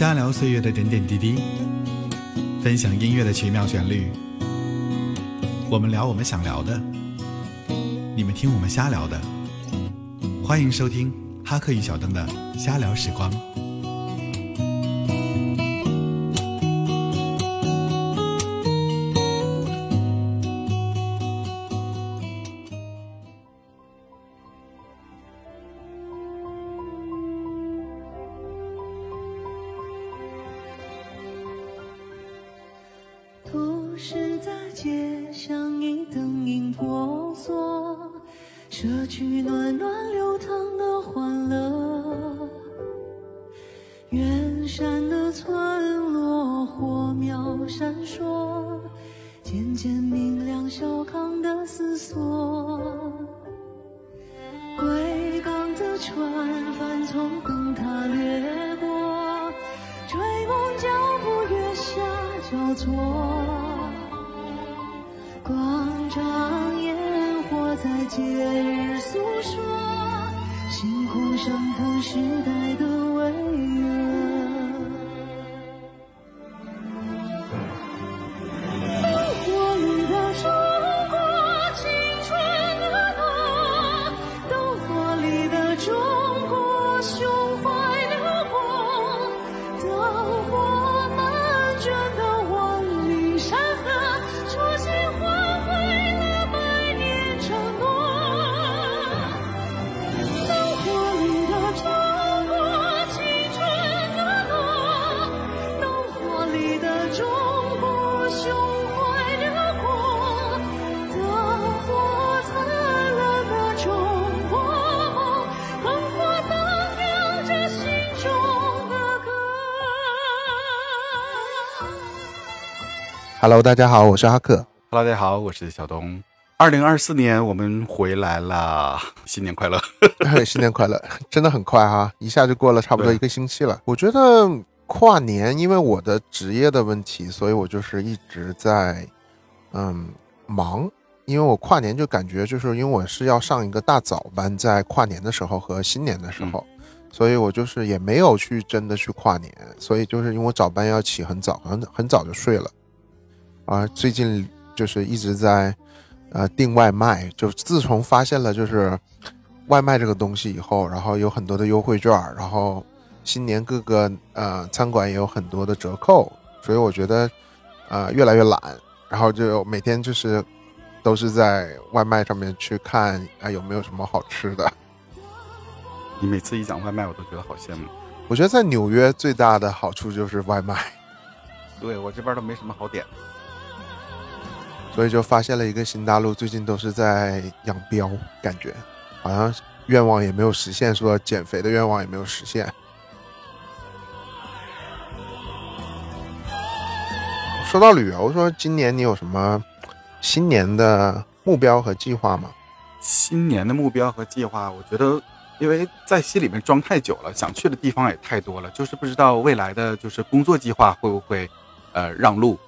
瞎聊岁月的点点滴滴，分享音乐的奇妙旋律。我们聊我们想聊的，你们听我们瞎聊的。欢迎收听哈克与小灯的瞎聊时光。Hello，大家好，我是阿克。Hello，大家好，我是小东。二零二四年我们回来了，新年快乐！新年快乐！真的很快哈，一下就过了差不多一个星期了。我觉得跨年，因为我的职业的问题，所以我就是一直在嗯忙。因为我跨年就感觉就是因为我是要上一个大早班，在跨年的时候和新年的时候，所以我就是也没有去真的去跨年，所以就是因为我早班要起很早，很很早就睡了。啊，最近就是一直在呃订外卖，就自从发现了就是外卖这个东西以后，然后有很多的优惠券儿，然后新年各个呃餐馆也有很多的折扣，所以我觉得呃越来越懒，然后就每天就是都是在外卖上面去看啊、有没有什么好吃的。你每次一讲外卖，我都觉得好羡慕。我觉得在纽约最大的好处就是外卖，对我这边都没什么好点。所以就发现了一个新大陆，最近都是在养膘，感觉好像愿望也没有实现，说减肥的愿望也没有实现。说到旅游，说今年你有什么新年的目标和计划吗？新年的目标和计划，我觉得，因为在心里面装太久了，想去的地方也太多了，就是不知道未来的就是工作计划会不会呃让路。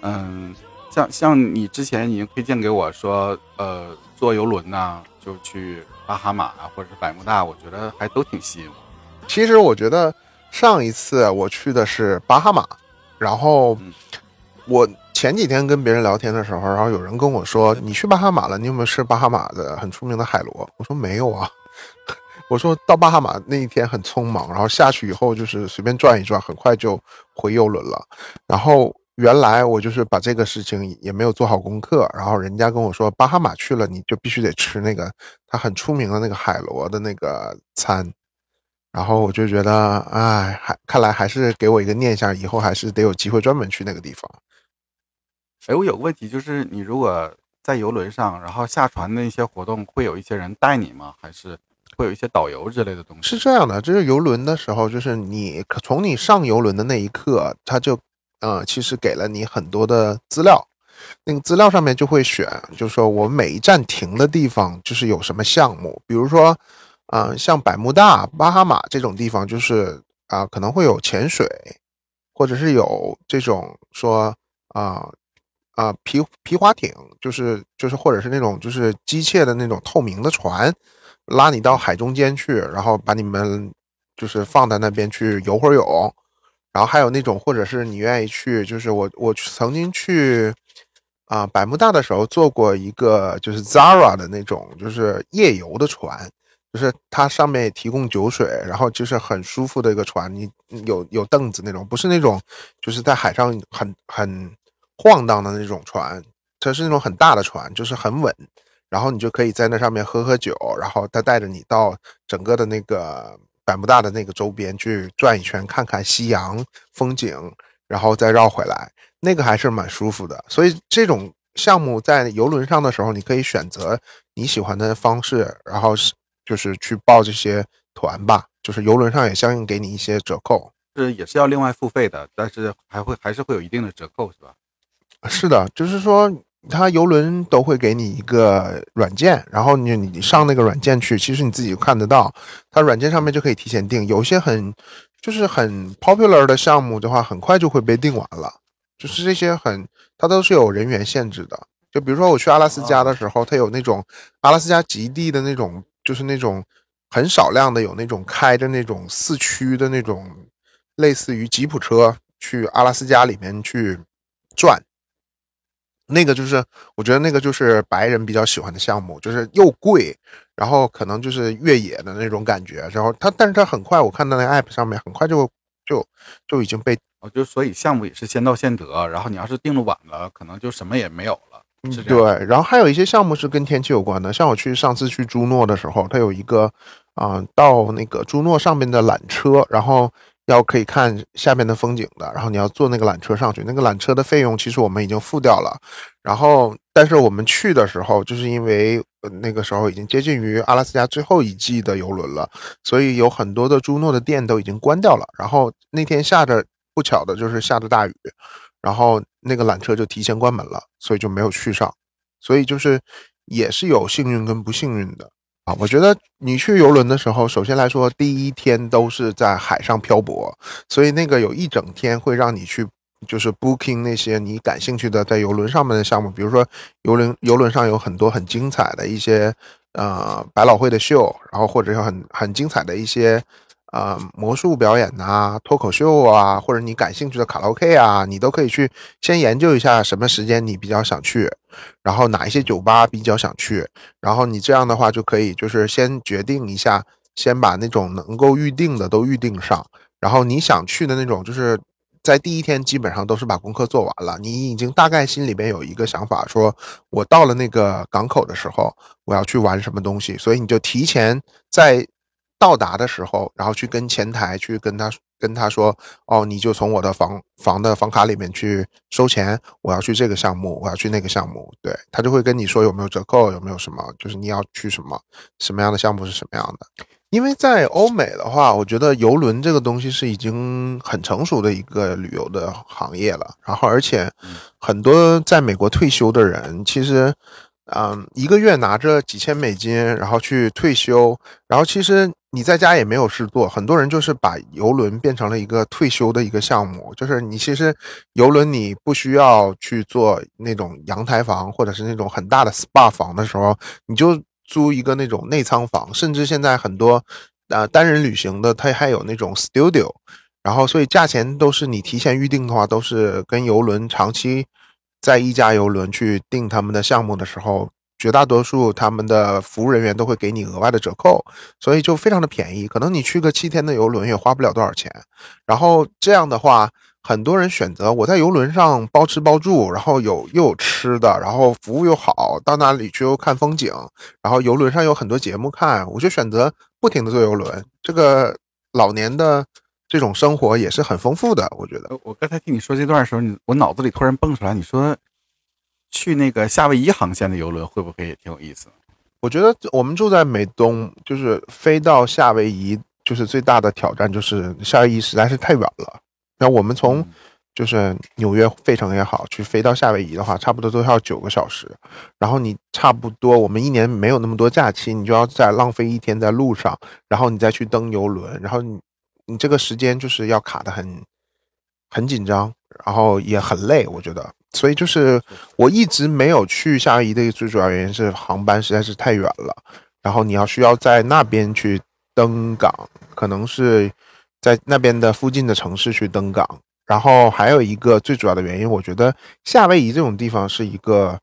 嗯，像像你之前已经推荐给我说，呃，坐游轮呐、就去巴哈马啊，或者是百慕大，我觉得还都挺吸引我。其实我觉得上一次我去的是巴哈马，然后嗯我前几天跟别人聊天的时候，然后有人跟我说：“你去巴哈马了，你有没有吃巴哈马的很出名的海螺？”我说没有啊。我说到巴哈马那一天很匆忙，然后下去以后就是随便转一转，很快就回游轮了。然后原来我就是把这个事情也没有做好功课，然后人家跟我说巴哈马去了，你就必须得吃那个他很出名的那个海螺的那个餐。然后我就觉得，哎，还看来还是给我一个念想，以后还是得有机会专门去那个地方。哎，我有个问题，就是你如果在游轮上，然后下船的一些活动，会有一些人带你吗？还是会有一些导游之类的东西？是这样的，就是游轮的时候，就是你从你上游轮的那一刻，他就呃，其实给了你很多的资料。那个资料上面就会选，就是说我每一站停的地方就是有什么项目，比如说，啊、像百慕大、巴哈马这种地方，就是啊、可能会有潜水，或者是有这种说啊啊、皮皮划艇，就是就是或者是那种就是机械的那种透明的船，拉你到海中间去，然后把你们就是放在那边去游会泳，然后还有那种，或者是你愿意去，就是我我曾经去啊、百慕大的时候坐过一个就是 Zara 的那种就是夜游的船，就是它上面提供酒水，然后就是很舒服的一个船，你有有凳子那种，不是那种就是在海上很很晃荡的那种船，它是那种很大的船，就是很稳。然后你就可以在那上面喝喝酒，然后他带着你到整个的那个百慕大的那个周边去转一圈，看看夕阳风景，然后再绕回来，那个还是蛮舒服的。所以这种项目在游轮上的时候，你可以选择你喜欢的方式，然后是就是去报这些团吧，就是游轮上也相应给你一些折扣。是也是要另外付费的，但是还会还是会有一定的折扣，是吧？是的，就是说，它游轮都会给你一个软件，然后你你上那个软件去，其实你自己看得到，它软件上面就可以提前订。有些很就是很 popular 的项目的话，很快就会被订完了。就是这些很，它都是有人员限制的。就比如说我去阿拉斯加的时候，它有那种阿拉斯加极地的那种，就是那种很少量的有那种开着那种四驱的那种，类似于吉普车去阿拉斯加里面去转。那个就是，我觉得那个就是白人比较喜欢的项目，就是又贵，然后可能就是越野的那种感觉。然后它，但是它很快，我看到那个 app 上面很快就就就已经被哦，就所以项目也是先到先得，然后你要是定的晚了，可能就什么也没有了。对，然后还有一些项目是跟天气有关的，像我去上次去朱诺的时候，它有一个啊、到那个朱诺上面的缆车，然后要可以看下面的风景的，然后你要坐那个缆车上去，那个缆车的费用其实我们已经付掉了，然后但是我们去的时候，就是因为那个时候已经接近于阿拉斯加最后一季的游轮了，所以有很多的朱诺的店都已经关掉了，然后那天下着不巧的就是下着大雨，然后那个缆车就提前关门了，所以就没有去上。所以就是也是有幸运跟不幸运的啊。我觉得你去游轮的时候，首先来说，第一天都是在海上漂泊，所以那个有一整天会让你去。就是 booking 那些你感兴趣的在游轮上面的项目，比如说游轮游轮上有很多很精彩的一些呃百老汇的秀，然后或者是很很精彩的一些呃魔术表演呐、脱口秀啊，或者你感兴趣的卡拉 OK 啊，你都可以去先研究一下什么时间你比较想去，然后哪一些酒吧比较想去，然后你这样的话就可以就是先决定一下，先把那种能够预定的都预定上，然后你想去的那种就是。在第一天基本上都是把功课做完了，你已经大概心里边有一个想法，说我到了那个港口的时候，我要去玩什么东西，所以你就提前在到达的时候，然后去跟前台去跟他跟他说，哦，你就从我的房房的房卡里面去收钱，我要去这个项目，我要去那个项目，对他就会跟你说有没有折扣，有没有什么，就是你要去什么什么样的项目是什么样的。因为在欧美的话，我觉得游轮这个东西是已经很成熟的一个旅游的行业了。然后，而且很多在美国退休的人，其实，嗯，一个月拿着几千美金，然后去退休，然后其实你在家也没有事做，很多人就是把游轮变成了一个退休的一个项目。就是你其实游轮你不需要去做那种阳台房或者是那种很大的 SPA 房的时候，你就租一个那种内舱房，甚至现在很多呃单人旅行的，它还有那种 studio，然后所以价钱都是你提前预定的话，都是跟游轮长期在一家游轮去订他们的项目的时候，绝大多数他们的服务人员都会给你额外的折扣，所以就非常的便宜，可能你去个七天的游轮也花不了多少钱。然后这样的话，很多人选择我在游轮上包吃包住，然后有又有吃的，然后服务又好，到哪里去又看风景，然后游轮上有很多节目看，我就选择不停的坐游轮。这个老年的这种生活也是很丰富的，我觉得。我刚才听你说这段的时候，你我脑子里突然蹦出来，你说去那个夏威夷航线的游轮会不会也挺有意思？我觉得我们住在美东，就是飞到夏威夷，就是最大的挑战就是夏威夷实在是太远了。那我们从就是纽约费城也好，去飞到夏威夷的话，差不多都要九个小时。然后你差不多，我们一年没有那么多假期，你就要再浪费一天在路上，然后你再去登游轮，然后你你这个时间就是要卡的很很紧张，然后也很累，我觉得。所以就是我一直没有去夏威夷的一个最主要原因是航班实在是太远了，然后你要需要在那边去登港，可能是在那边的附近的城市去登岗。然后还有一个最主要的原因，我觉得夏威夷这种地方是一个，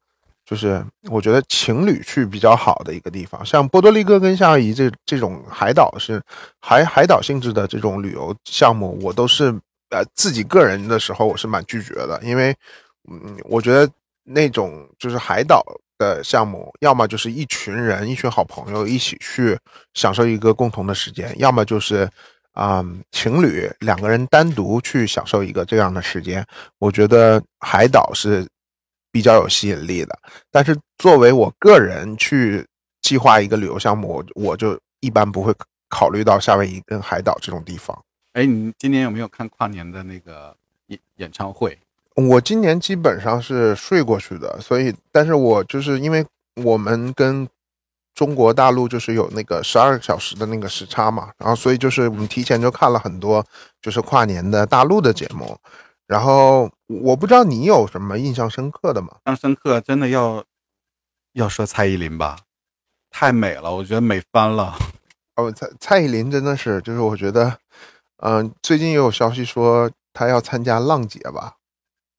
就是我觉得情侣去比较好的一个地方。像波多黎各跟夏威夷这这种海岛是海海岛性质的这种旅游项目，我都是呃自己个人的时候我是蛮拒绝的，因为嗯，我觉得那种就是海岛的项目，要么就是一群人、一群好朋友一起去享受一个共同的时间，要么就是。啊、情侣两个人单独去享受一个这样的时间，我觉得海岛是比较有吸引力的。但是作为我个人去计划一个旅游项目，我我就一般不会考虑到夏威夷跟海岛这种地方。哎，你今年有没有看跨年的那个演演唱会？我今年基本上是睡过去的，所以，但是我就是因为我们跟中国大陆就是有那个十二个小时的那个时差嘛，然后所以就是我们提前就看了很多就是跨年的大陆的节目，然后我不知道你有什么印象深刻的吗？印象深刻，真的要要说蔡依林吧，太美了，我觉得美翻了。哦，蔡蔡依林真的是，就是我觉得，嗯、最近也有消息说她要参加浪姐吧，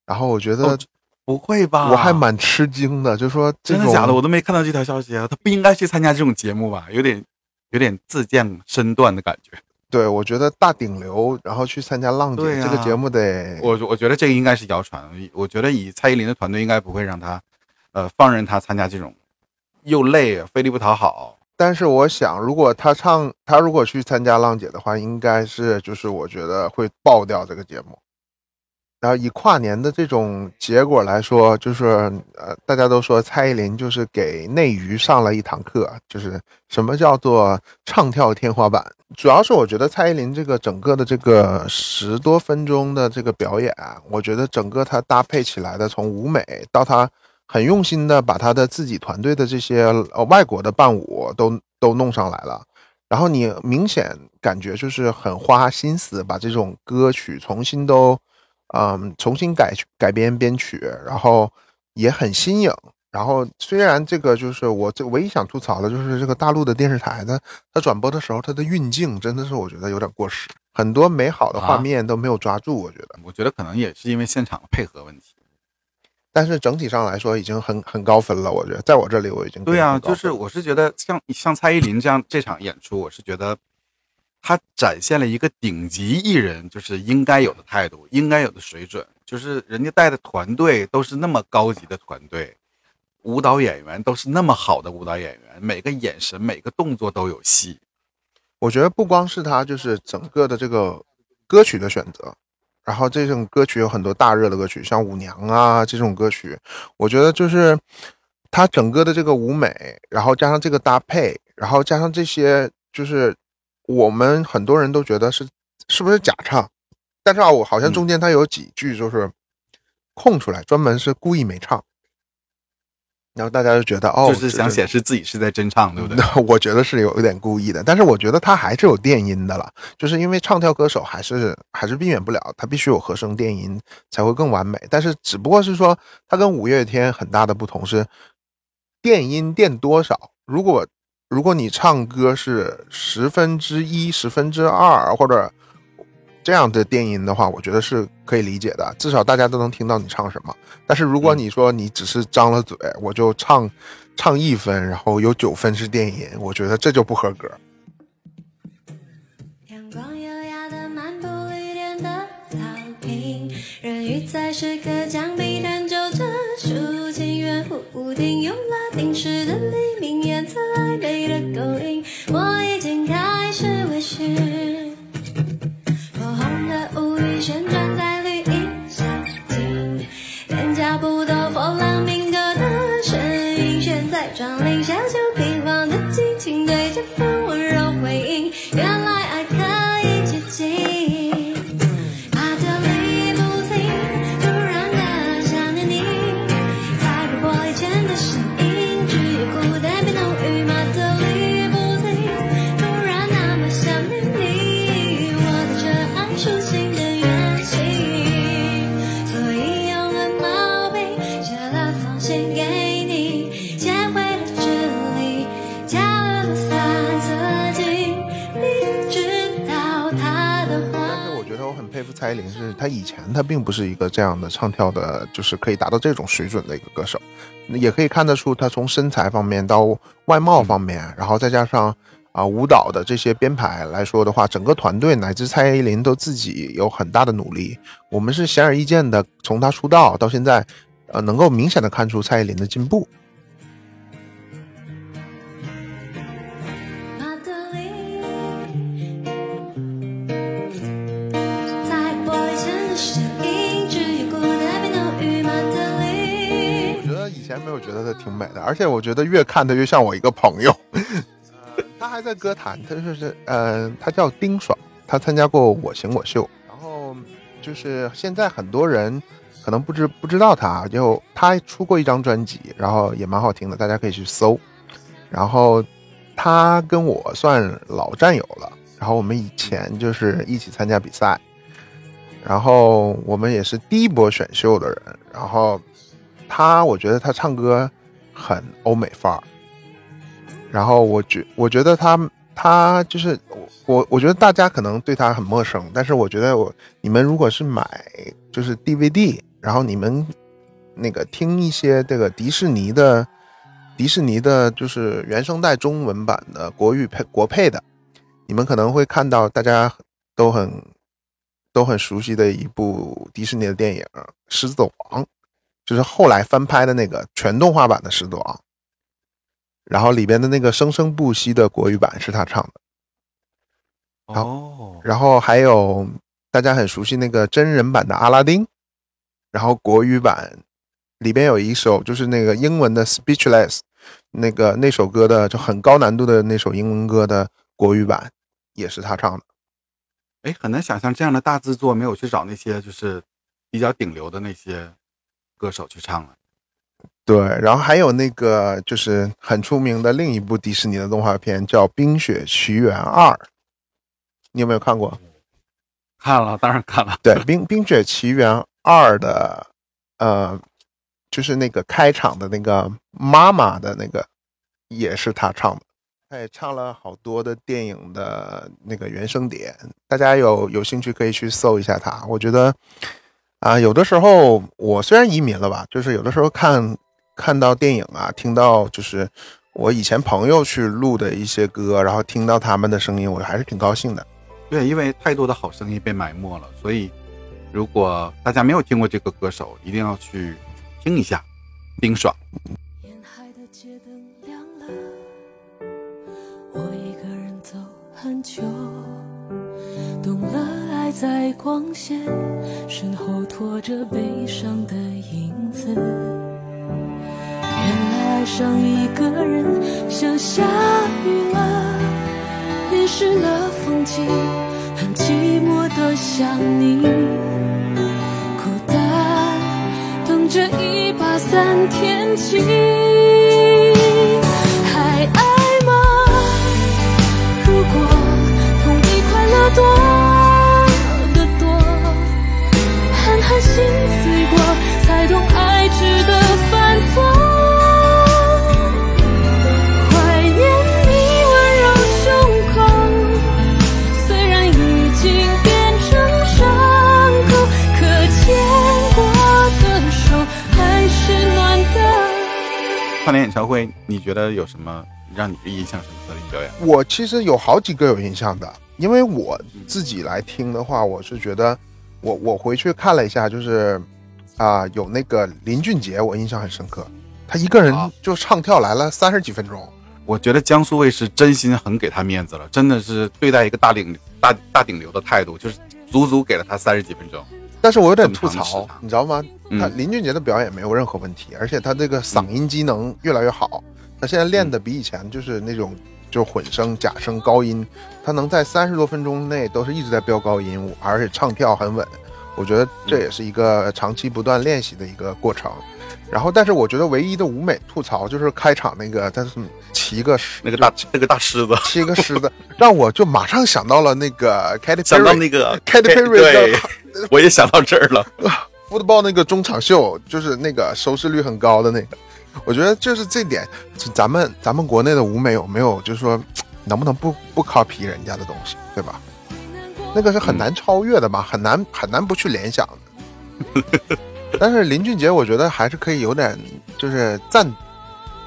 然后我觉得哦不会吧？我还蛮吃惊的，就说真的假的？我都没看到这条消息啊！他不应该去参加这种节目吧？有点有点自降身段的感觉。对，我觉得大顶流，然后去参加浪姐、啊这个节目得，我我觉得这个应该是谣传。我觉得以蔡依林的团队应该不会让他，呃，放任他参加这种又累费力不讨好。但是我想，如果他唱，他如果去参加浪姐的话，应该是就是我觉得会爆掉这个节目。然后以跨年的这种结果来说，就是呃，大家都说蔡依林就是给内娱上了一堂课，就是什么叫做唱跳天花板。主要是我觉得蔡依林这个整个的这个十多分钟的这个表演，我觉得整个她搭配起来的，从舞美到她很用心的把她的自己团队的这些呃外国的伴舞都都弄上来了。然后你明显感觉就是很花心思把这种歌曲重新都，嗯，重新改改编编曲，然后也很新颖。然后虽然这个就是我这唯一想吐槽的就是这个大陆的电视台的，它转播的时候它的运镜真的是我觉得有点过时，很多美好的画啊面都没有抓住，我觉得。我觉得可能也是因为现场的配合问题。但是整体上来说已经很很高分了，我觉得在我这里我已经对啊，就是我是觉得像像蔡依林这样这场演出，我是觉得他展现了一个顶级艺人就是应该有的态度，应该有的水准。就是人家带的团队都是那么高级的团队，舞蹈演员都是那么好的舞蹈演员，每个眼神、每个动作都有戏。我觉得不光是他，就是整个的这个歌曲的选择，然后这种歌曲有很多大热的歌曲，像《舞娘》啊这种歌曲，我觉得就是他整个的这个舞美，然后加上这个搭配，然后加上这些，就是我们很多人都觉得是是不是假唱，但是啊，我好像中间它有几句就是空出来，专门是故意没唱。然后大家就觉得哦，就是想显示自己是在真唱，对不对？那 我觉得是有一点故意的，但是我觉得他还是有电音的了，就是因为唱跳歌手还是还是避免不了，他必须有和声电音才会更完美。但是只不过是说，他跟五月天很大的不同是电音电多少。如果如果你唱歌是十分之一、十分之二或者这样的电音的话，我觉得是可以理解的，至少大家都能听到你唱什么。但是如果你说你只是张了嘴，我就唱唱一分，然后有九分是电音，我觉得这就不合格。阳光优雅的漫步绿点的草坪，人鱼在时刻将林，是她以前她并不是一个这样的唱跳的，就是可以达到这种水准的一个歌手，也可以看得出她从身材方面到外貌方面，然后再加上啊舞蹈的这些编排来说的话，整个团队乃至蔡依林都自己有很大的努力。我们是显而易见的，从她出道到现在，呃，能够明显的看出蔡依林的进步。前没有觉得她挺美的，而且我觉得越看她越像我一个朋友。呃，她还在歌坛，她就是呃，她叫丁爽，她参加过《我型我秀》，然后就是现在很多人可能不知不知道她，就她出过一张专辑，然后也蛮好听的，大家可以去搜。然后她跟我算老战友了，然后我们以前就是一起参加比赛，然后我们也是第一波选秀的人，然后。他我觉得他唱歌很欧美范儿，然后我觉我觉得他他就是我我我觉得大家可能对他很陌生，但是我觉得我你们如果是买就是 DVD，然后你们那个听一些这个迪士尼的迪士尼的，就是原声带中文版的国语配国配的，你们可能会看到大家都很都很熟悉的一部迪士尼的电影《狮子王》。就是后来翻拍的那个全动画版的《狮子王》，然后里边的那个生生不息的国语版是他唱的，哦，然后还有大家很熟悉那个真人版的阿拉丁，然后国语版里边有一首就是那个英文的《Speechless》，那个那首歌的就很高难度的那首英文歌的国语版也是他唱的。哎，很难想象这样的大制作没有去找那些就是比较顶流的那些歌手去唱了。对，然后还有那个就是很出名的另一部迪士尼的动画片叫《冰雪奇缘二》，你有没有看过？看了，当然看了。对，《冰冰雪奇缘二》的，呃，就是那个开场的那个妈妈的那个，也是他唱的。他也唱了好多的电影的那个原声碟，大家有有兴趣可以去搜一下他。我觉得啊，有的时候我虽然移民了吧，就是有的时候看看到电影啊，听到就是我以前朋友去录的一些歌，然后听到他们的声音，我还是挺高兴的。对，因为太多的好声音被埋没了，所以如果大家没有听过这个歌手，一定要去听一下冰爽。沿海的街灯亮了，我一个人走很久，懂了爱在光线，身后拖着悲伤的影子。原来爱上一个人像下雨了，淋湿了风景，很寂寞的想你。孤单等着一把伞天晴，还爱吗？如果痛比快乐多跨年演唱会，你觉得有什么让你印象深刻的表演？我其实有好几个有印象的，因为我自己来听的话，我是觉得我我回去看了一下，就是啊、有那个林俊杰，我印象很深刻，他一个人就唱跳来了三十几分钟。我觉得江苏卫视真心很给他面子了，真的是对待一个大顶大大顶流的态度，就是足足给了他三十几分钟。但是我有点吐槽，你知道吗？嗯。他林俊杰的表演没有任何问题，而且他这个嗓音机能越来越好，他现在练的比以前就是那种就是混声、假声、高音，他能在三十多分钟内都是一直在飙高音，而且唱跳很稳。我觉得这也是一个长期不断练习的一个过程。然后，但是我觉得唯一的舞美吐槽就是开场那个，他是骑个狮那个大那个大狮子，骑个狮子，让我就马上想到了那个 Katy 想到 Perry 那个 Katy Perry 的，我也想到这儿了。football 那个中场秀，就是那个收视率很高的那个，我觉得就是这点，咱们咱们国内的舞美有没有，就是说能不能不不 copy 人家的东西，对吧？那个是很难超越的嘛，很难很难不去联想的。但是林俊杰，我觉得还是可以有点就是赞，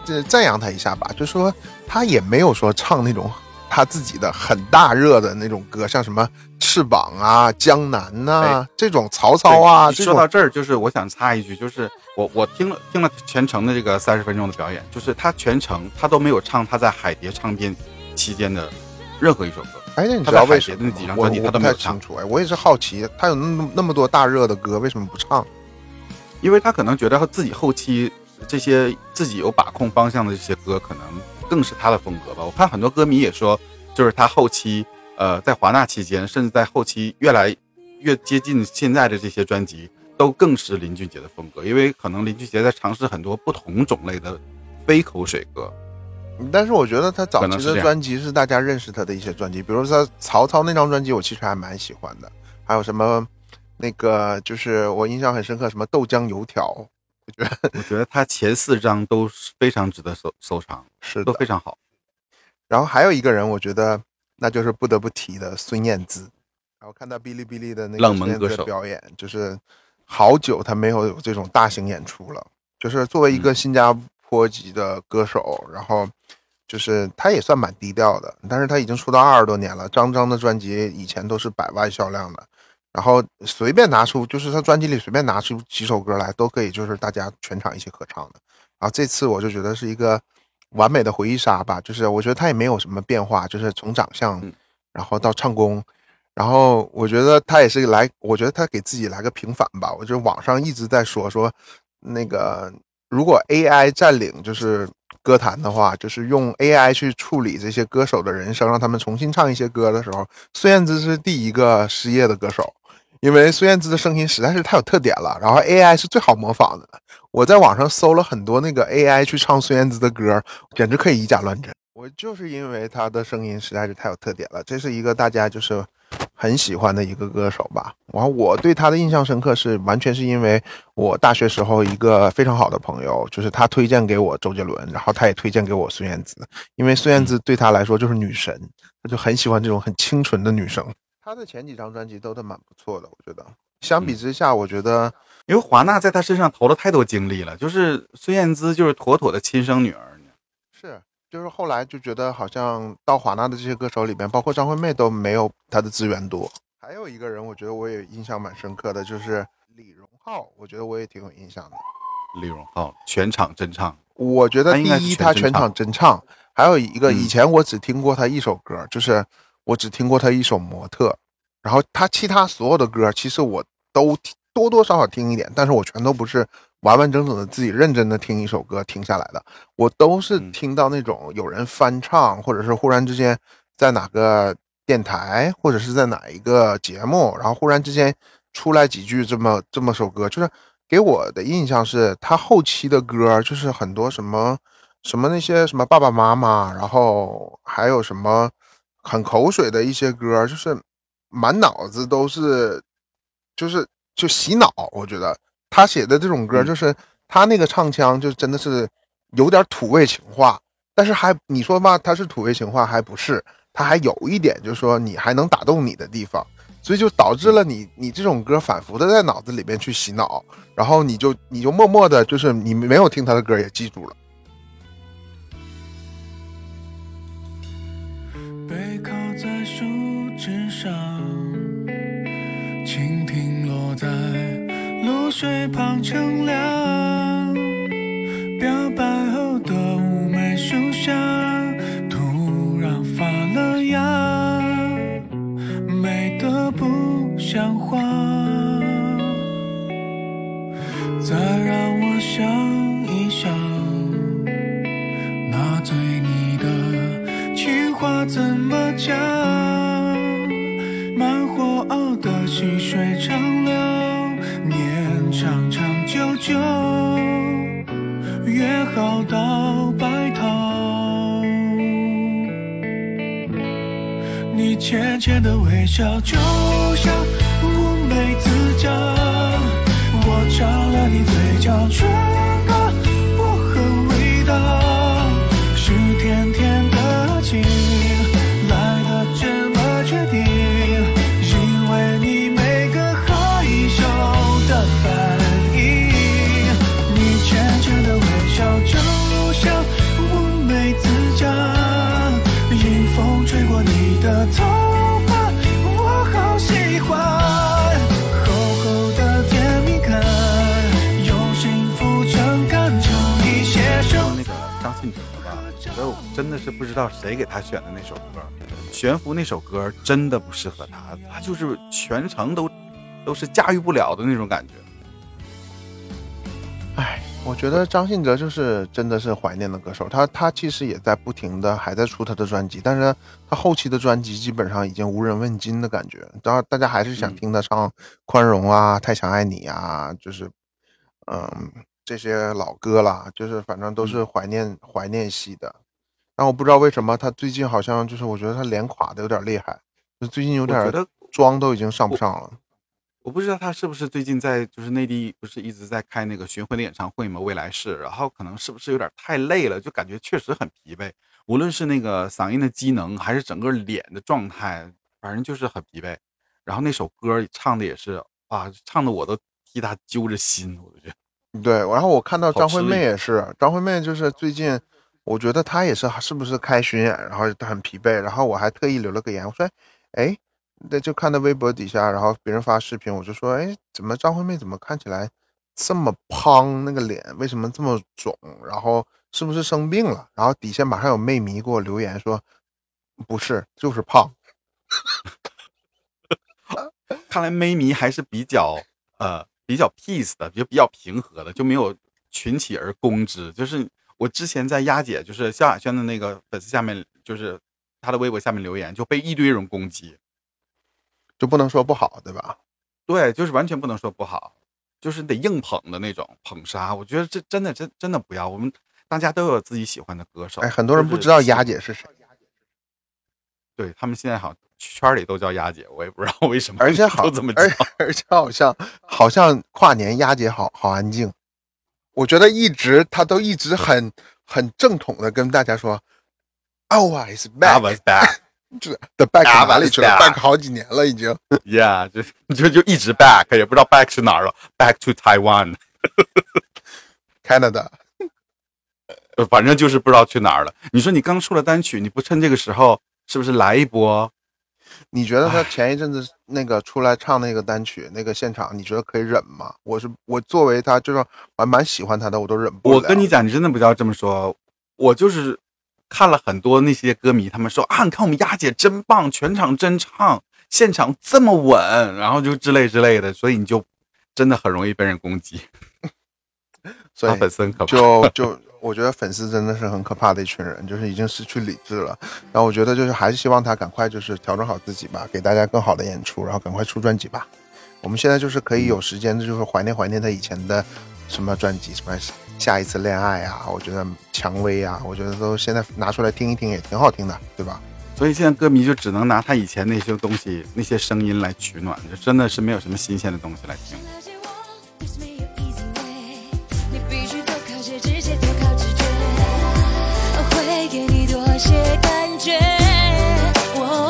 这赞扬他一下吧，就说他也没有说唱那种他自己的很大热的那种歌，像什么翅膀啊、江南呐、哎这种曹操啊，说到这儿，就是我想插一句，就是我我听了听了全程的这个三十分钟的表演，就是他全程他都没有唱他在海蝶唱片期间的任何一首歌。哎，那你知他在海道为什么吗蝶的那几张我专辑他我不太都没有唱清楚哎，我也是好奇，他有那么那么多大热的歌，为什么不唱？因为他可能觉得他自己后期这些自己有把控方向的这些歌，可能更是他的风格吧。我看很多歌迷也说，就是他后期呃在华纳期间，甚至在后期越来越接近现在的这些专辑，都更是林俊杰的风格。因为可能林俊杰在尝试很多不同种类的非口水歌。但是我觉得他早期的专辑是大家认识他的一些专辑，比如说曹操那张专辑，我其实还蛮喜欢的。还有什么那个就是我印象很深刻，什么豆浆油条，我觉得我觉得他前四张都是非常值得收收藏，是的。都非常好。然后还有一个人，我觉得那就是不得不提的孙燕姿。然后看到哔哩哔哩的那个冷门歌手表演，就是好久他没有有这种大型演出了。就是作为一个嗯新加坡籍的歌手，然后就是他也算蛮低调的，但是他已经出道二十多年了，张张的专辑以前都是百万销量的，然后随便拿出就是他专辑里随便拿出几首歌来，都可以就是大家全场一起合唱的。然后这次我就觉得是一个完美的回忆杀吧，就是我觉得他也没有什么变化，就是从长相嗯，然后到唱功，然后我觉得他也是来，我觉得他给自己来个平反吧。我觉得网上一直在说说那个如果 AI 占领就是歌坛的话，就是用 AI 去处理这些歌手的人生，让他们重新唱一些歌的时候，孙燕姿是第一个失业的歌手。因为孙燕姿的声音实在是太有特点了，然后 AI 是最好模仿的。我在网上搜了很多那个 AI 去唱孙燕姿的歌，简直可以以假乱真。我就是因为她的声音实在是太有特点了，这是一个大家就是很喜欢的一个歌手吧。然后我对她的印象深刻是完全是因为我大学时候一个非常好的朋友，就是他推荐给我周杰伦，然后他也推荐给我孙燕姿，因为孙燕姿对他来说就是女神，他就很喜欢这种很清纯的女生。他的前几张专辑都是蛮不错的，我觉得。相比之下，我觉得因为华纳在他身上投了太多精力了，就是孙燕姿就是妥妥的亲生女儿。是，就是后来就觉得好像到华纳的这些歌手里边，包括张惠妹都没有他的资源多。还有一个人，我觉得我也印象蛮深刻的，就是李荣浩，我觉得我也挺有印象的。李荣浩全场真唱，我觉得第一，他全场真唱，还有一个嗯以前我只听过他一首歌，就是我只听过他一首《模特》，然后他其他所有的歌，其实我都多多少少听一点，但是我全都不是完完整整的自己认真的听一首歌听下来的，我都是嗯。听到那种有人翻唱，或者是忽然之间在哪个电台或者是在哪一个节目，然后忽然之间出来几句这么这么首歌，就是给我的印象是他后期的歌就是很多什么什么那些什么爸爸妈妈，然后还有什么很口水的一些歌，就是满脑子都是就是就洗脑。我觉得他写的这种歌，嗯就是他那个唱腔就真的是有点土味情话，但是还你说吧，他是土味情话还不是，他还有一点就是说你还能打动你的地方。所以就导致了你你这种歌反复的在脑子里边去洗脑，然后你就你就默默的，就是你没有听他的歌也记住了。背靠在树枝上，蜻蜓落在露水旁乘凉。表白后的妩媚树下，突然发了芽，美得不像话。再让话怎么讲？慢火熬的细水长流，念长长久久，约好到白头。你浅浅的微笑，就像乌梅子酱，我尝了你嘴角唇真的是不知道谁给他选的那首歌，悬浮那首歌真的不适合他，他就是全程都都是驾驭不了的那种感觉。唉，我觉得张信哲就是真的是怀念的歌手，他他其实也在不停的还在出他的专辑，但是他后期的专辑基本上已经无人问津的感觉，当然大家还是想听他唱《宽容》啊，《太想爱你》啊，就是嗯这些老歌啦，就是反正都是怀念、怀念系的。但我不知道为什么他最近好像就是我觉得他脸垮的有点厉害，就最近有点妆都已经上不上了。我不知道他是不是最近在就是内地不是一直在开那个巡回的演唱会嘛，未来式，然后可能是不是有点太累了，就感觉确实很疲惫，无论是那个嗓音的机能，还是整个脸的状态，反正就是很疲惫。然后那首歌唱的也是啊，唱的我都替他揪着心，我就觉得对，然后我看到张惠妹也是，张惠妹就是最近，我觉得她也是是不是开巡演，然后她很疲惫，然后我还特意留了个言，我说，哎，那就看到微博底下，然后别人发视频，我就说，哎，怎么张惠妹怎么看起来这么胖，那个脸为什么这么肿，然后是不是生病了？然后底下马上有妹迷给我留言说，不是，就是胖。看来妹迷还是比较呃比较 peace 的，就比较平和的，就没有群起而攻之。就是我之前在丫姐，就是萧亚轩的那个粉丝下面，就是他的微博下面留言，就被一堆人攻击。就不能说不好，对吧？对，就是完全不能说不好，就是得硬捧的那种捧杀。我觉得这真的真真的不要，我们大家都有自己喜欢的歌手。哎，很多人不知道丫姐是谁，对他们现在好像圈里都叫丫姐，我也不知道为什么，而且好而。而且好像好像跨年丫姐好好安静，我觉得一直他都一直很很正统的跟大家说，Always back，was back。就是 the back I 哪里去了 back？back 好几年了已经。Yeah，就就就一直 back，也不知道 back 去哪儿了，back to Taiwan，Canada，呃反正就是不知道去哪儿了。你说你刚出了单曲，你不趁这个时候是不是来一波？你觉得他前一阵子那个出来唱那个单曲那个现场，你觉得可以忍吗？我是我作为他，就是我还蛮喜欢他的，我都忍不了。我跟你讲，你真的不要这么说，我就是看了很多那些歌迷，他们说啊，你看我们丫姐真棒，全场真唱，现场这么稳，然后就之类之类的，所以你就真的很容易被人攻击，所以粉丝很可怕。就就我觉得粉丝真的是很可怕的一群人，就是已经失去理智了。然后我觉得就是还是希望他赶快就是调整好自己吧，给大家更好的演出，然后赶快出专辑吧。我们现在就是可以有时间，就是怀念怀念他以前的什么专辑，什么下一次恋爱啊，我觉得蔷薇啊，我觉得都现在拿出来听一听也挺好听的，对吧？所以现在歌迷就只能拿他以前那些东西、那些声音来取暖，就真的是没有什么新鲜的东西来听。些感觉。哦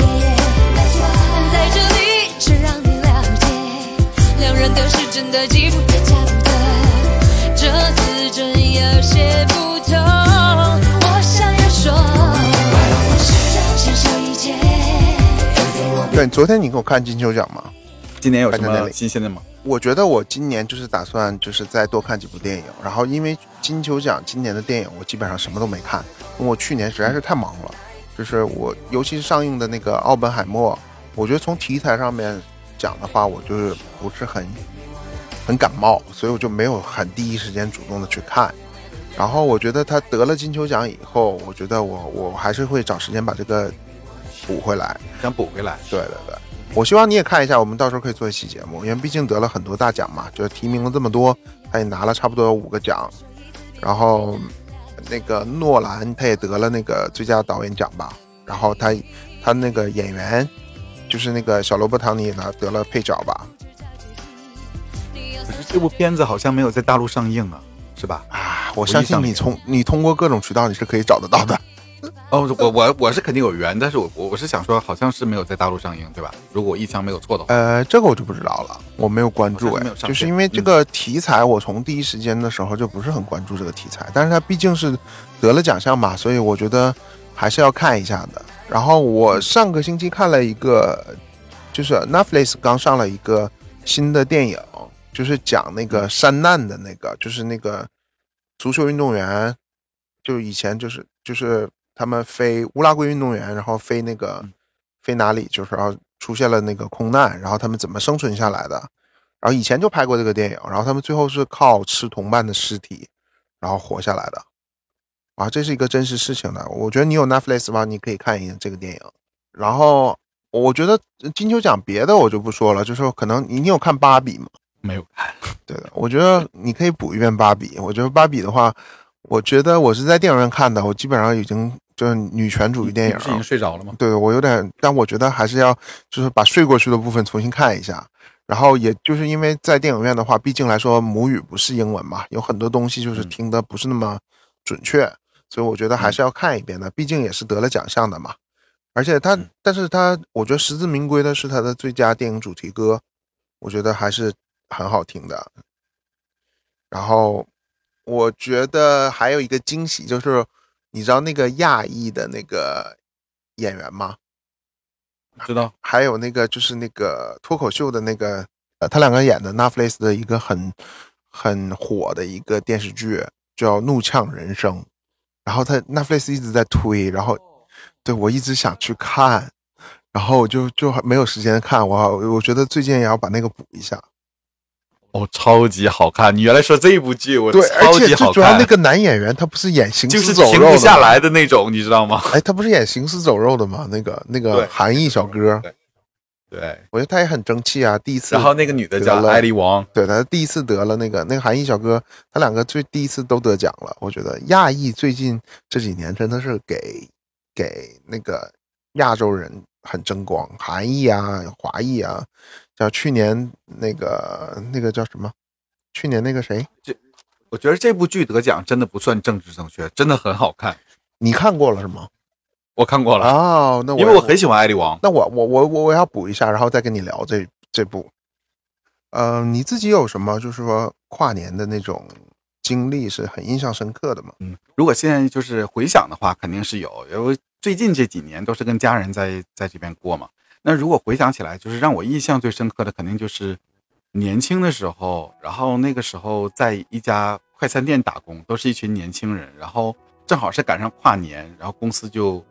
，yeah，That's why 在这里是让你了解，两人都是真的肌肤也差不多，这次真有些不同。我想要说，我试着享受一切。对，昨天你给我看金球奖吗？今年有什么新鲜的吗？我觉得我今年就是打算就是再多看几部电影，然后因为金球奖今年的电影我基本上什么都没看，因为我去年实在是太忙了，就是我尤其是上映的那个《奥本海默》，我觉得从题材上面讲的话，我就是不是很很感冒，所以我就没有很第一时间主动的去看。然后我觉得他得了金球奖以后，我觉得我我还是会找时间把这个补回来。想补回来。对对对，我希望你也看一下，我们到时候可以做一期节目，因为毕竟得了很多大奖嘛，就是提名了这么多，他也拿了差不多有五个奖，然后那个诺兰他也得了那个最佳导演奖吧，然后他他那个演员就是那个小罗伯·唐尼也拿得了配角吧，可是这部片子好像没有在大陆上映啊，是吧？啊，我相信你从你通过各种渠道你是可以找得到的。哦，我我我是肯定有缘，但是我我我是想说，好像是没有在大陆上映，对吧？如果我印象没有错的话，呃，这个我就不知道了，我没有关注哎就是因为这个题材，我从第一时间的时候就不是很关注这个题材，但是它毕竟是得了奖项嘛，所以我觉得还是要看一下的。然后我上个星期看了一个，就是 Netflix 刚上了一个新的电影，就是讲那个山难的那个，就是那个足球运动员，就是以前就是就是他们飞乌拉圭运动员，然后飞那个嗯飞哪里，就是然后出现了那个空难，然后他们怎么生存下来的。然后以前就拍过这个电影，然后他们最后是靠吃同伴的尸体，然后活下来的。啊，这是一个真实事情的。我觉得你有 Netflix 的话，你可以看一眼这个电影。然后我觉得金球奖别的我就不说了，就是可能你你有看芭比吗？没有看，对的，我觉得你可以补一遍芭比。我觉得芭比的话，我觉得我是在电影院看的，我基本上已经就是女权主义电影是已经睡着了吗？对我有点，但我觉得还是要就是把睡过去的部分重新看一下。然后也就是因为在电影院的话，毕竟来说母语不是英文嘛，有很多东西就是嗯听的不是那么准确，所以我觉得还是要看一遍的。毕竟也是得了奖项的嘛。而且他，嗯但是他，我觉得实至名归的是他的最佳电影主题歌，我觉得还是很好听的。然后我觉得还有一个惊喜就是，你知道那个亚裔的那个演员吗？知道，还有那个就是那个脱口秀的那个，呃，他两个演的 Netflix 的一个很很火的一个电视剧，叫《怒呛人生》，然后他 Netflix 一直在推，然后对我一直想去看，然后我就就没有时间看，我我觉得最近也要把那个补一下。哦，超级好看！你原来说这部剧，我对，而超且级好看，最主要那个男演员他不是演行就是尸走肉的停不下来的那种，你知道吗？哎，他不是演行尸走肉的吗？那个那个韩裔小哥，对，我觉得他也很争气啊，第一次。然后那个女的叫艾丽王，对他第一次得了那个那个韩裔小哥，他两个最第一次都得奖了。我觉得亚裔最近这几年真的是给给那个亚洲人很争光，韩裔啊、华裔啊，像去年那个那个叫什么？去年那个谁？这我觉得这部剧得奖真的不算政治正确，真的很好看。你看过了是吗？我看过了，哦，那我因为我很喜欢艾丽王。那我我我我我要补一下，然后再跟你聊这这部。呃，你自己有什么就是说跨年的那种经历是很印象深刻的吗？嗯，如果现在就是回想的话，肯定是有，因为最近这几年都是跟家人在在这边过嘛。那如果回想起来，就是让我印象最深刻的，肯定就是年轻的时候，然后那个时候在一家快餐店打工，都是一群年轻人，然后正好是赶上跨年，然后公司就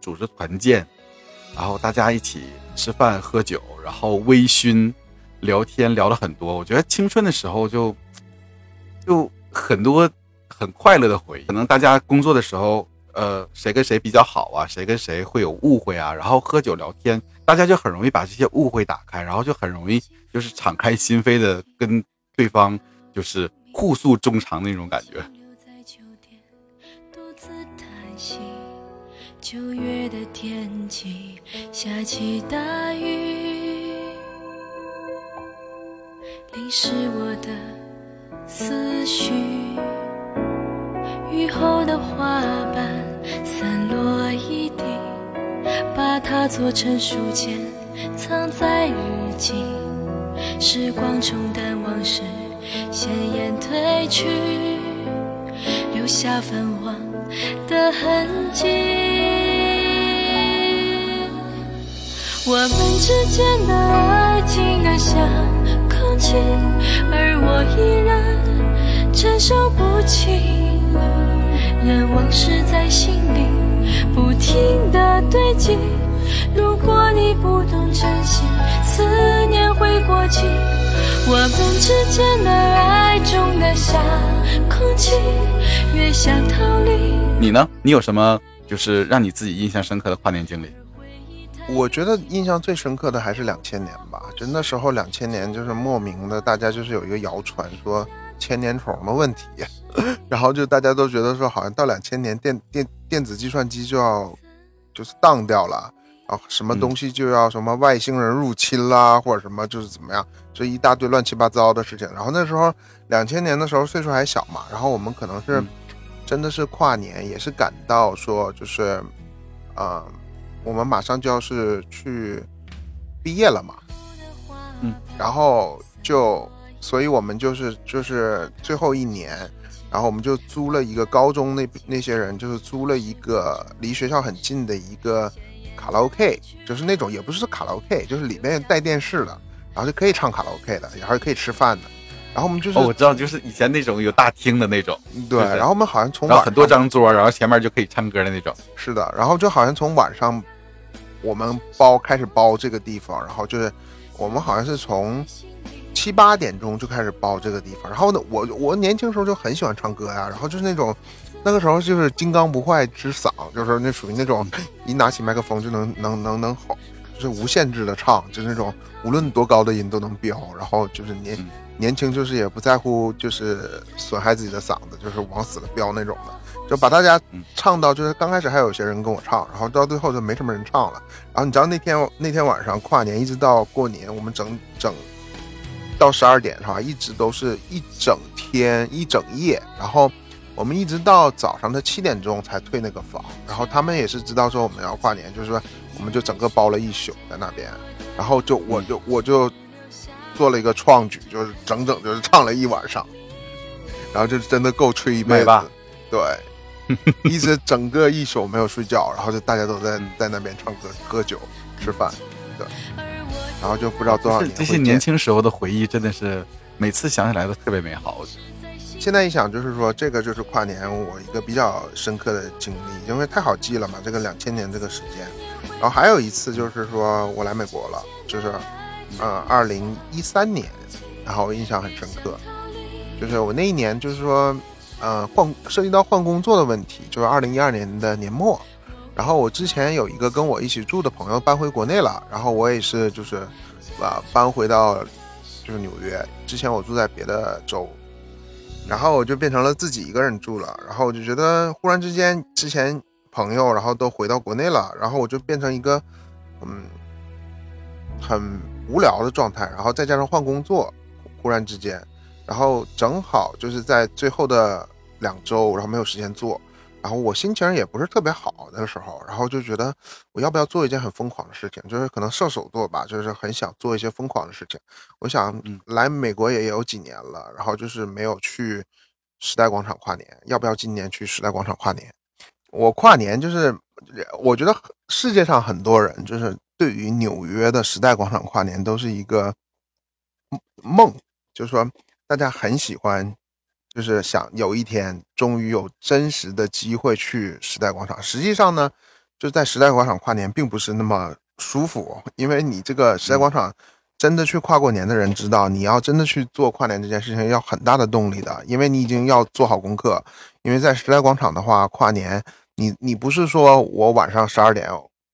组织团建，然后大家一起吃饭喝酒，然后微醺聊天，聊了很多。我觉得青春的时候就就很多很快乐的回忆。可能大家工作的时候，呃，谁跟谁比较好啊，谁跟谁会有误会啊，然后喝酒聊天，大家就很容易把这些误会打开，然后就很容易就是敞开心扉的跟对方就是互诉衷肠那种感觉。留在酒店独自叹息。九月的天气，下起大雨，淋湿我的思绪。雨后的花瓣散落一地，把它做成书签，藏在日记。时光冲淡往事，鲜艳褪去，留下泛黄的痕迹。我们之间的爱静得像空气，而我依然承受不起。任往事在心里不停的堆积。如果你不懂珍惜，思念会过期。我们之间的爱重得像空气，越想逃离。你呢？你有什么就是让你自己印象深刻的跨年经历？我觉得印象最深刻的还是两千年吧，就那时候两千年就是莫名的，大家就是有一个谣传说千年虫的问题，然后就大家都觉得说好像到两千年电电电子计算机就要就是当掉了，然后什么东西就要什么外星人入侵啦，或者什么就是怎么样，这一大堆乱七八糟的事情。然后那时候两千年的时候岁数还小嘛，然后我们可能是嗯。真的是跨年，也是感到说就是，呃，我们马上就要是去毕业了嘛，嗯，然后就，所以我们就是就是最后一年，然后我们就租了一个高中那那些人就是租了一个离学校很近的一个卡拉 OK，就是那种也不是卡拉 OK，就是里面带电视的，然后就可以唱卡拉 OK 的，然后可以吃饭的。然后我们就是、哦，我知道，就是以前那种有大厅的那种，对，就是然后我们好像从晚然后很多张桌，然后前面就可以唱歌的那种。是的，然后就好像从晚上我们包开始包这个地方，然后就是我们好像是从七八点钟就开始包这个地方。然后呢，我我年轻时候就很喜欢唱歌呀，然后就是那种那个时候就是金刚不坏之嗓，就是那属于那种一拿起麦克风就能能能能吼，就是无限制的唱，就是那种无论多高的音都能飙，然后就是年、嗯年轻就是也不在乎就是损害自己的嗓子，就是往死了飙那种的。就把大家嗯唱到，就是刚开始还有些人跟我唱，然后到最后就没什么人唱了。然后你知道那天那天晚上跨年一直到过年，我们整整到十二点是吧？一直都是一整天一整夜，然后我们一直到早上的七点钟才退那个房。然后他们也是知道说我们要跨年，就是说我们就整个包了一宿在那边，然后就我就我就做了一个创举，就是整整就是唱了一晚上，然后就真的够吹一辈子。对，一直整个一宿没有睡觉，然后就大家都在 在那边唱歌、喝酒、吃饭，对，然后就不知道多少年这些年轻时候的回忆，真的是每次想起来都特别美好。现在一想，就是说这个就是跨年我一个比较深刻的经历，因为太好记了嘛，这个两千年这个时间。然后还有一次就是说我来美国了，就是呃二零一三年，然后我印象很深刻，就是我那一年就是说呃换涉及到换工作的问题，就是二零一二年的年末。然后我之前有一个跟我一起住的朋友搬回国内了，然后我也是就是啊搬回到就是纽约，之前我住在别的州，然后我就变成了自己一个人住了，然后我就觉得忽然之间，之前朋友然后都回到国内了，然后我就变成一个嗯很无聊的状态，然后再加上换工作，忽然之间，然后正好就是在最后的两周，然后没有时间做，然后我心情也不是特别好的时候，然后就觉得我要不要做一件很疯狂的事情，就是可能射手座吧，就是很想做一些疯狂的事情。我想嗯来美国也有几年了，然后就是没有去时代广场跨年，要不要今年去时代广场跨年？我跨年就是，我觉得世界上很多人就是对于纽约的时代广场跨年都是一个梦，就是说大家很喜欢，就是想有一天终于有真实的机会去时代广场。实际上呢，就在时代广场跨年并不是那么舒服，因为你这个时代广场真的去跨过年的人知道，你要真的去做跨年这件事情要很大的动力的，因为你已经要做好功课。因为在时代广场的话，跨年你你不是说我晚上十二点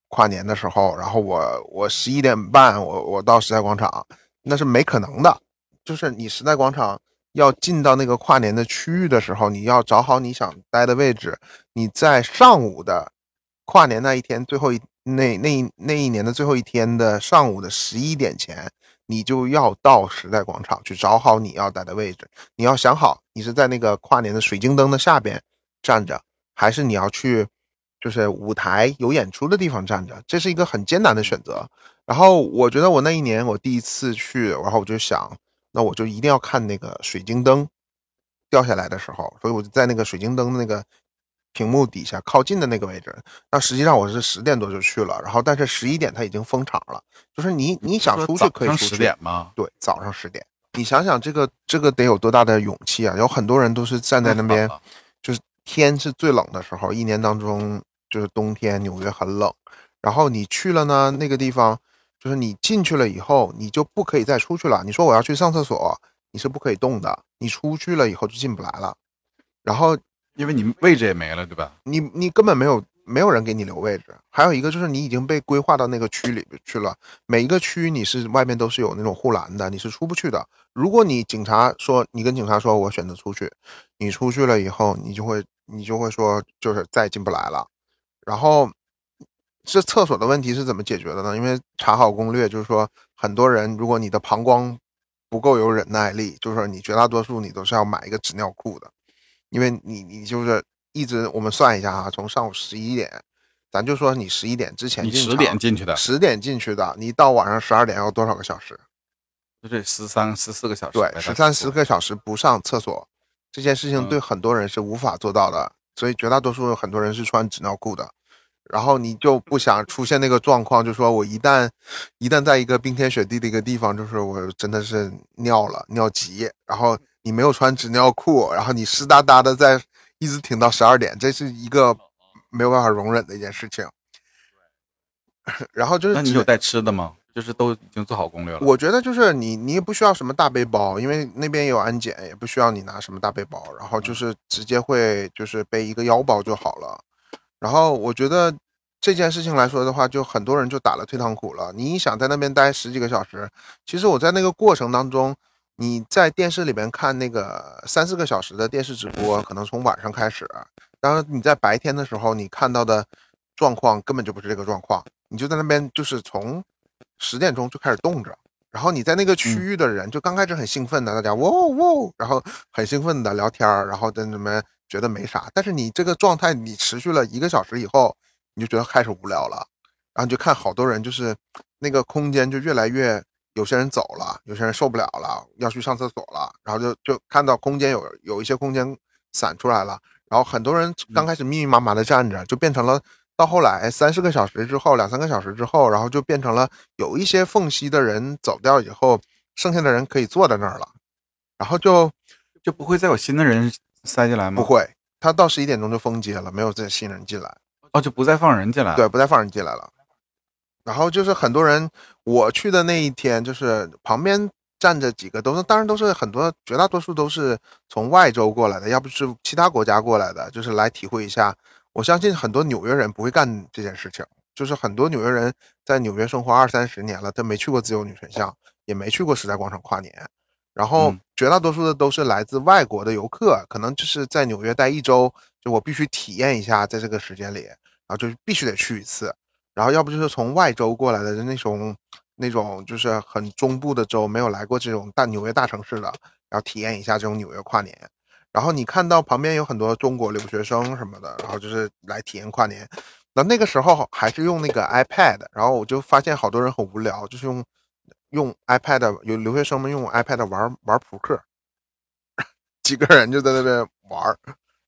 跨年的时候，然后我我十一点半我我到时代广场，那是没可能的。就是你时代广场要进到那个跨年的区域的时候，你要找好你想待的位置。你在上午的跨年那一天最后一那那那一年的最后一天的上午的十一点前，你就要到时代广场去找好你要待的位置。你要想好，你是在那个跨年的水晶灯的下边站着，还是你要去就是舞台有演出的地方站着？这是一个很艰难的选择。然后我觉得我那一年我第一次去，然后我就想，那我就一定要看那个水晶灯掉下来的时候，所以我就在那个水晶灯的那个屏幕底下靠近的那个位置。那实际上我是十点多就去了，然后但是十一点它已经封场了，就是你你想出去可以出去。早上十点吗？对，早上十点。你想想这个这个得有多大的勇气啊！有很多人都是站在那边，就是天是最冷的时候，一年当中就是冬天，纽约很冷。然后你去了呢，那个地方就是你进去了以后，你就不可以再出去了。你说我要去上厕所，你是不可以动的，你出去了以后就进不来了。然后因为你位置也没了，对吧？你你根本没有没有人给你留位置。还有一个就是你已经被规划到那个区里边去了，每一个区你是外面都是有那种护栏的，你是出不去的。如果你警察说你跟警察说我选择出去，你出去了以后，你就会你就会说就是再也进不来了。然后这厕所的问题是怎么解决的呢？因为查好攻略，就是说很多人如果你的膀胱不够有忍耐力，就是说你绝大多数你都是要买一个纸尿裤的。因为你你就是一直我们算一下啊，从上午十一点，咱就说你十一点之前你十点进去的，十点进去的，你到晚上十二点要多少个小时？就这十三、十四个小时，对，十三十个小时不上厕所，这件事情嗯对很多人是无法做到的，所以绝大多数很多人是穿纸尿裤的。然后你就不想出现那个状况，就说我一旦一旦在一个冰天雪地的一个地方，就是我真的是尿了尿急，然后你没有穿纸尿裤，然后你湿哒哒的在一直挺到十二点，这是一个没有办法容忍的一件事情。然后就是那你有带吃的吗？就是都已经做好攻略了。我觉得就是你，你也不需要什么大背包，因为那边也有安检，也不需要你拿什么大背包，然后就是直接会就是背一个腰包就好了。然后我觉得这件事情来说的话，就很多人就打了退堂鼓了。你想在那边待十几个小时，其实我在那个过程当中，你在电视里边看那个三四个小时的电视直播，可能从晚上开始，当然你在白天的时候你看到的状况根本就不是这个状况，你就在那边就是从十点钟就开始冻着，然后你在那个区域的人就刚开始很兴奋的，大家哇哇，然后很兴奋的聊天儿，然后在那边觉得没啥，但是你这个状态你持续了一个小时以后，你就觉得开始无聊了，然后你就看好多人就是那个空间就越来越，有些人走了，有些人受不了了，要去上厕所了，然后就就看到空间有有一些空间散出来了，然后很多人刚开始密密麻麻的站着，就变成了。到后来三四个小时之后，两三个小时之后，然后就变成了有一些缝隙的人走掉以后，剩下的人可以坐在那儿了，然后就就不会再有新的人塞进来吗？不，会，他到十一点钟就封街了，没有再新人进来，哦，就不再放人进来。对，，不再放人进来了。然后就是很多人，我去的那一天，就是旁边站着几个，都是当然都是很多，绝大多数都是从外州过来的，要不是其他国家过来的，就是来体会一下。我相信很多纽约人不会干这件事情，就是很多纽约人在纽约生活二三十年了，他没去过自由女神像，也没去过时代广场跨年。然后嗯绝大多数的都是来自外国的游客，可能就是在纽约待一周，就我必须体验一下，在这个时间里，然后就必须得去一次。然后要不就是从外州过来的那种那种就是很中部的州，没有来过这种大纽约大城市的，然后体验一下这种纽约跨年。然后你看到旁边有很多中国留学生什么的，然后就是来体验跨年。那那个时候还是用那个 iPad，然后我就发现好多人很无聊，就是用用 iPad，有留学生们用 iPad 玩玩扑克，几个人就在那边玩儿，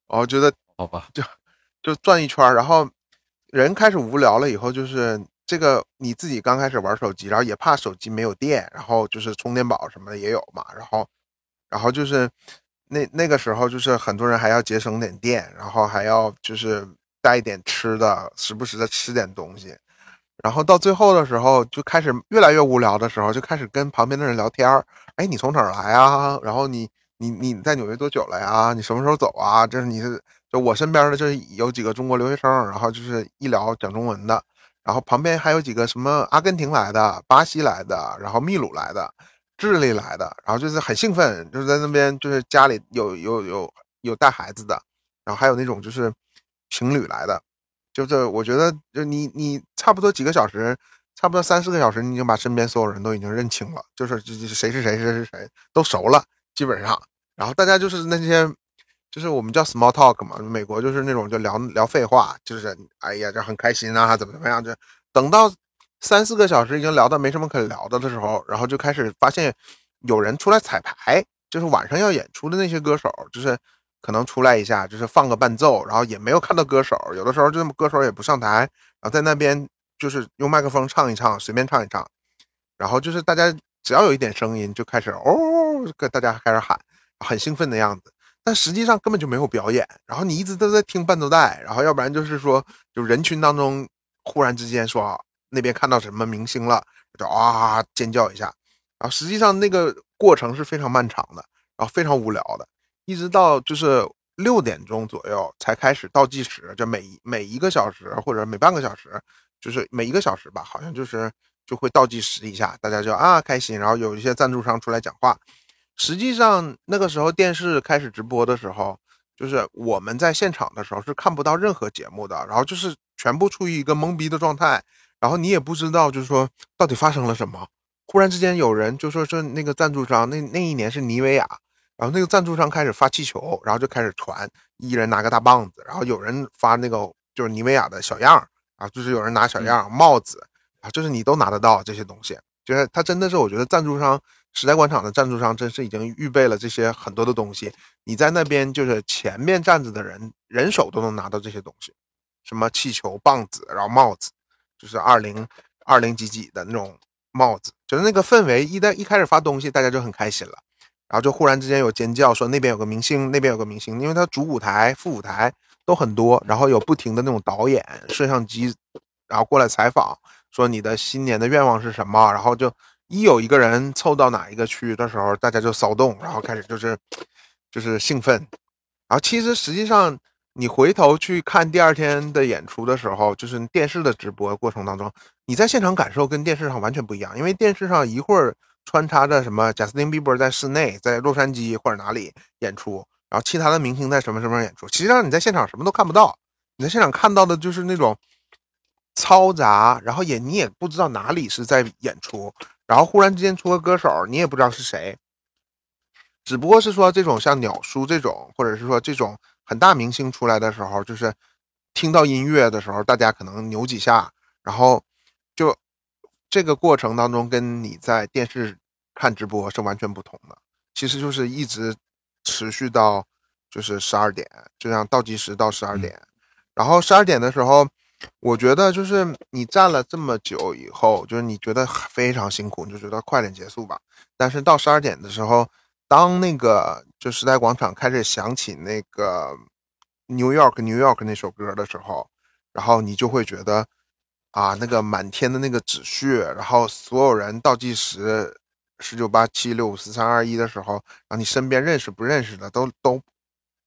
然后觉得好吧，就就转一圈儿，然后人开始无聊了以后，就是这个你自己刚开始玩手机，然后也怕手机没有电，然后就是充电宝什么的也有嘛，然后然后就是那那个时候就是很多人还要节省点电，然后还要就是带一点吃的，时不时的吃点东西。然后到最后的时候，就开始越来越无聊的时候，就开始跟旁边的人聊天儿。哎，你从哪儿来啊？然后你你你在纽约多久了呀？你什么时候走啊？这是你是就我身边的这有几个中国留学生，然后就是一聊讲中文的，然后旁边还有几个什么阿根廷来的、巴西来的，然后秘鲁来的、智利来的，然后就是很兴奋，就是在那边就是家里有有有有带孩子的，然后还有那种就是情侣来的，就是我觉得就你你差不多几个小时，差不多三四个小时，你已经把身边所有人都已经认清了，就是谁是谁谁是谁都熟了，基本上。然后大家就是那些，就是我们叫 small talk 嘛，美国就是那种就聊聊废话，就是哎呀这很开心啊，怎么怎么样，就等到三四个小时已经聊到没什么可聊的的时候，然后就开始发现有人出来彩排，就是晚上要演出的那些歌手，就是可能出来一下，就是放个伴奏，然后也没有看到歌手，有的时候就歌手也不上台，然后在那边就是用麦克风唱一唱，随便唱一唱，然后就是大家只要有一点声音就开始哦，跟大家开始喊，很兴奋的样子。但实际上根本就没有表演，然后你一直都在听伴奏带，然后要不然就是说，就人群当中忽然之间说那边看到什么明星了，就啊尖叫一下，然后实际上那个过程是非常漫长的，然后非常无聊的，一直到就是六点钟左右才开始倒计时，就每每一个小时或者每半个小时，就是每一个小时吧，好像就是就会倒计时一下，大家就啊开心，然后有一些赞助商出来讲话。实际上那个时候电视开始直播的时候，就是我们在现场的时候是看不到任何节目的，然后就是全部处于一个懵逼的状态，然后你也不知道就是说到底发生了什么。忽然之间有人就说是那个赞助商，那那一年是妮维雅，然后那个赞助商开始发气球，然后就开始传，一人拿个大棒子，然后有人发那个就是妮维雅的小样儿啊，就是有人拿小样儿帽子啊，就是你都拿得到这些东西，就是他真的是我觉得赞助商时代广场的赞助商真是已经预备了这些很多的东西，你在那边就是前面站着的人人手都能拿到这些东西，什么气球、棒子，然后帽子，就是二零二零几几的那种帽子，就是那个氛围，一旦一开始发东西，大家就很开心了，然后就忽然之间有尖叫，说那边有个明星，那边有个明星，因为他主舞台、副舞台都很多，然后有不停的那种导演、摄像机，然后过来采访，说你的新年的愿望是什么，然后就一有一个人凑到哪一个区域的时候，大家就骚动，然后开始就是就是兴奋，然后其实实际上你回头去看第二天的演出的时候，就是电视的直播过程当中，你在现场感受跟电视上完全不一样，因为电视上一会儿穿插着什么贾斯汀比伯在室内，在洛杉矶或者哪里演出，然后其他的明星在什么什么演出，实际上你在现场什么都看不到，你在现场看到的就是那种嘈杂，然后也你也不知道哪里是在演出，然后忽然之间出个歌手，你也不知道是谁，只不过是说这种像鸟叔这种，或者是说这种很大明星出来的时候，就是听到音乐的时候，大家可能扭几下，然后就这个过程当中跟你在电视看直播是完全不同的。其实就是一直持续到就是十二点，就像倒计时到十二点，然后十二点的时候，我觉得就是你站了这么久以后，就是你觉得非常辛苦，你就觉得快点结束吧。但是到十二点的时候，当那个就时代广场开始响起那个 New York New York 那首歌的时候，然后你就会觉得啊，那个满天的那个纸屑，然后所有人倒计时十九八七六五四三二一的时候，然后你身边认识不认识的都都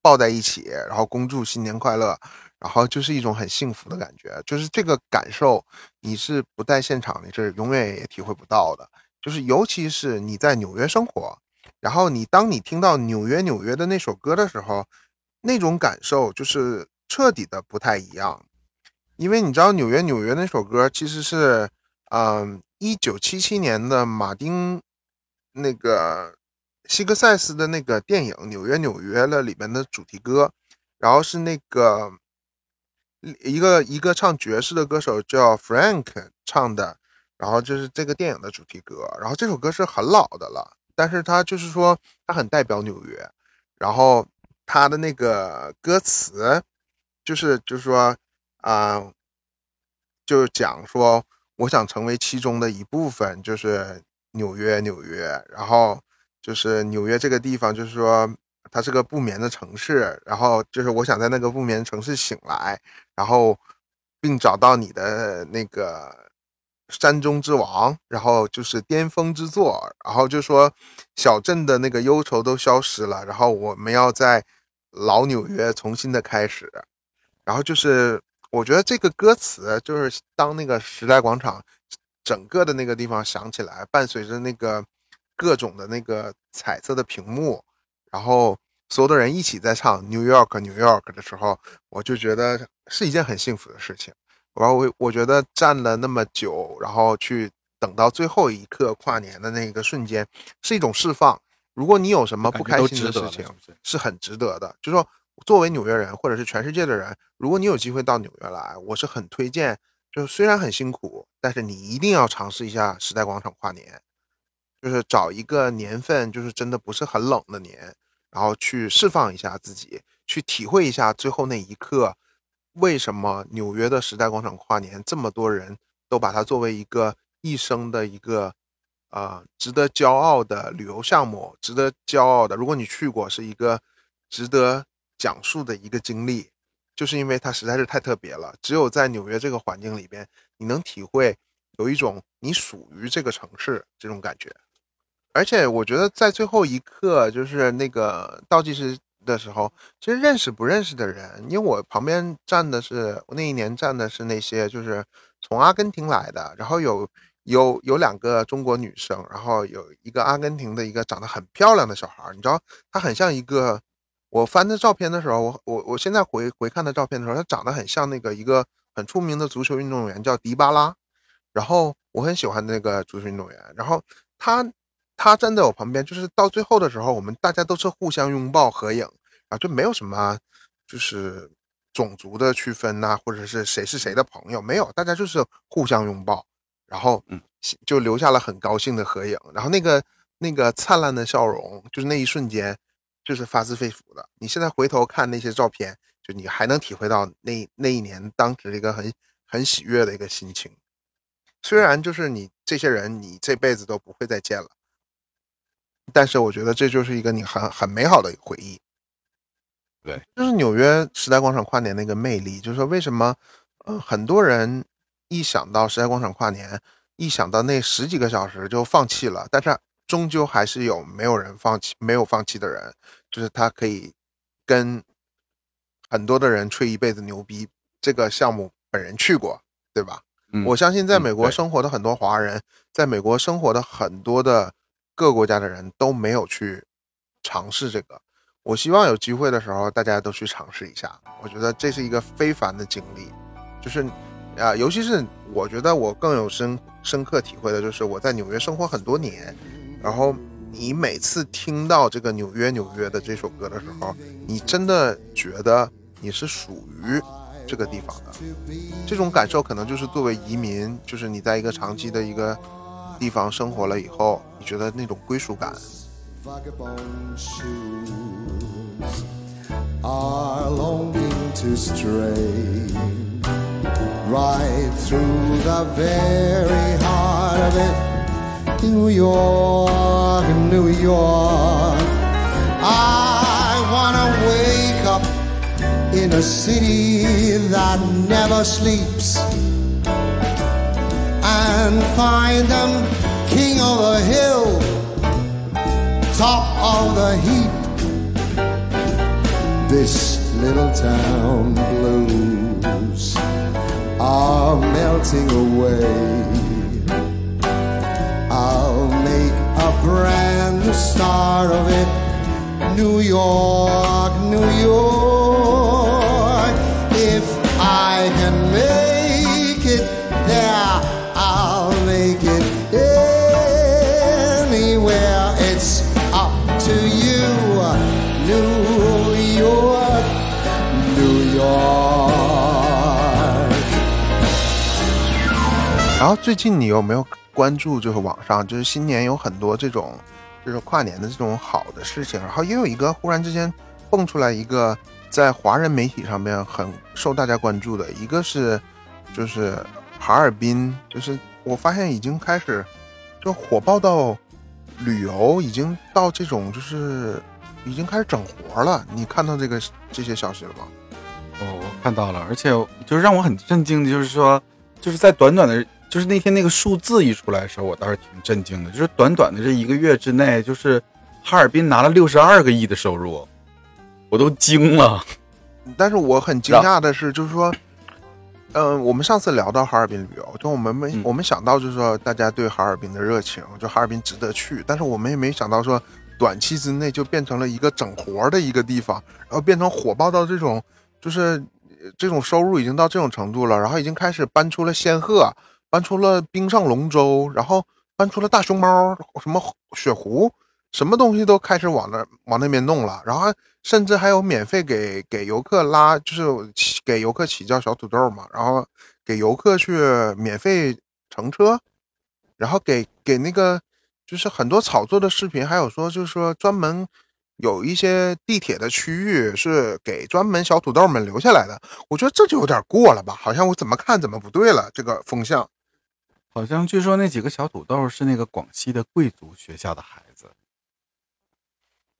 抱在一起，然后恭祝新年快乐，然后就是一种很幸福的感觉，就是这个感受你是不在现场，你是永远也体会不到的。就是尤其是你在纽约生活，然后你当你听到纽约纽约的那首歌的时候，那种感受就是彻底的不太一样。因为你知道纽约纽约那首歌其实是，嗯，一九七七年的马丁那个希格塞斯的那个电影《纽约纽约了》里面的主题歌，然后是那个一个一个唱爵士的歌手叫 Frank 唱的，然后就是这个电影的主题歌，然后这首歌是很老的了，但是它就是说它很代表纽约，然后它的那个歌词就是就是说啊、就是讲说我想成为其中的一部分，就是纽约纽约，然后就是纽约这个地方，就是说它是个不眠的城市，然后就是我想在那个不眠城市醒来，然后并找到你的那个山中之王，然后就是巅峰之作，然后就说小镇的那个忧愁都消失了，然后我们要在老纽约重新的开始，然后就是我觉得这个歌词就是当那个时代广场整个的那个地方响起来，伴随着那个各种的那个彩色的屏幕，然后所有的人一起在唱 New York New York 的时候，我就觉得是一件很幸福的事情。然后我我觉得站了那么久，然后去等到最后一刻跨年的那个瞬间，是一种释放。如果你有什么不开心的事情，是是？是很值得的。就说作为纽约人，或者是全世界的人，如果你有机会到纽约来，我是很推荐。就虽然很辛苦，但是你一定要尝试一下时代广场跨年，就是找一个年份，就是真的不是很冷的年，然后去释放一下自己，去体会一下最后那一刻，为什么纽约的时代广场跨年这么多人都把它作为一个一生的一个呃值得骄傲的旅游项目，值得骄傲的。如果你去过，是一个值得讲述的一个经历，就是因为它实在是太特别了。只有在纽约这个环境里边，你能体会有一种你属于这个城市这种感觉。而且我觉得在最后一刻，就是那个倒计时的时候，其实认识不认识的人，因为我旁边站的是那一年站的是那些就是从阿根廷来的，然后有有有两个中国女生，然后有一个阿根廷的一个长得很漂亮的小孩，你知道，她很像一个。我翻他照片的时候，我我我现在回回看他照片的时候，他长得很像那个一个很出名的足球运动员，叫迪巴拉。然后我很喜欢那个足球运动员，然后他他站在我旁边，就是到最后的时候，我们大家都是互相拥抱合影啊，就没有什么就是种族的区分呐、或者是谁是谁的朋友，没有，大家就是互相拥抱，然后嗯就留下了很高兴的合影，然后那个那个灿烂的笑容，就是那一瞬间，就是发自肺腑的。你现在回头看那些照片，就你还能体会到那那一年当时一个很很喜悦的一个心情。虽然就是你这些人你这辈子都不会再见了，但是我觉得这就是一个你很很美好的一个回忆。对，就是纽约时代广场跨年的一个魅力，就是说为什么，呃，很多人一想到时代广场跨年，一想到那十几个小时就放弃了，但是终究还是有没有人放弃，没有放弃的人，就是他可以跟很多的人吹一辈子牛逼。这个项目本人去过，对吧？嗯我相信在嗯美国生活的很多华人，在美国生活的很多的各国家的人都没有去尝试这个。我希望有机会的时候，大家都去尝试一下。我觉得这是一个非凡的经历，就是啊、尤其是我觉得我更有深深刻体会的就是我在纽约生活很多年，然后你每次听到这个纽约纽约的这首歌的时候，你真的觉得你是属于这个地方的。这种感受可能就是作为移民，就是你在一个长期的一个地方生活了以后，你觉得那种归属感。vagabond shoes are longing to stray right through the very heart of it. New York, New York. I wanna wake up in a city that never sleeps and find them king of the hill top of the heap. This little town blues are melting away. a brand new start of it. New York, New York. If I can make it there, I'll make it anywhere. It's up to you, New York, New York. 然后最近你有没有 关注，就是网上就是新年有很多这种，就是跨年的这种好的事情，然后也有一个忽然之间蹦出来一个在华人媒体上面很受大家关注的，一个是就是哈尔滨，就是我发现已经开始就火爆到旅游，已经到这种就是已经开始整活了。你看到这个这些消息了吗？我我看到了，而且就是让我很震惊的，就是说，就是在短短的，就是那天那个数字一出来的时候，我倒是挺震惊的。就是短短的这一个月之内，就是哈尔滨拿了六十二个亿的收入，我都惊了。但是我很惊讶的是，就是说，嗯、我们上次聊到哈尔滨旅游，就我们没、嗯我们想到就是说大家对哈尔滨的热情，就哈尔滨值得去，但是我们也没想到说短期之内就变成了一个整活的一个地方，然后变成火爆到这种，就是呃这种收入已经到这种程度了，然后已经开始搬出了仙鹤，搬出了冰上龙舟，然后搬出了大熊猫，什么雪狐，什么东西都开始往那往那边弄了，然后甚至还有免费给给游客拉，就是给游客起叫小土豆嘛，然后给游客去免费乘车，然后给给那个就是很多炒作的视频，还有说就是说专门有一些地铁的区域是给专门小土豆们留下来的，我觉得这就有点过了吧，好像我怎么看怎么不对了，这个风向。好像据说那几个小土豆是那个广西的贵族学校的孩子。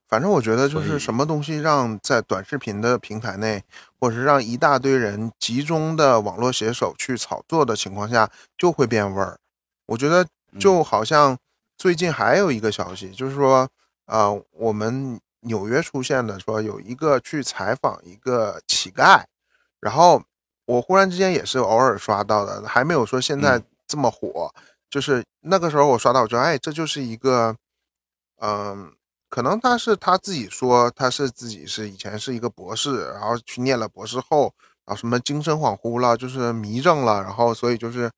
反正我觉得就是什么东西让在短视频的平台内，或者是让一大堆人集中的网络写手去炒作的情况下，就会变味儿。我觉得就好像最近还有一个消息，就是说，呃，我们纽约出现的说有一个去采访一个乞丐，然后我忽然之间也是偶尔刷到的，还没有说现在嗯这么火。就是那个时候我刷到，我觉得哎，这就是一个，嗯、可能他是他自己说他是自己是以前是一个博士，然后去念了博士后，然后什么精神恍惚了，就是迷症了，然后所以就是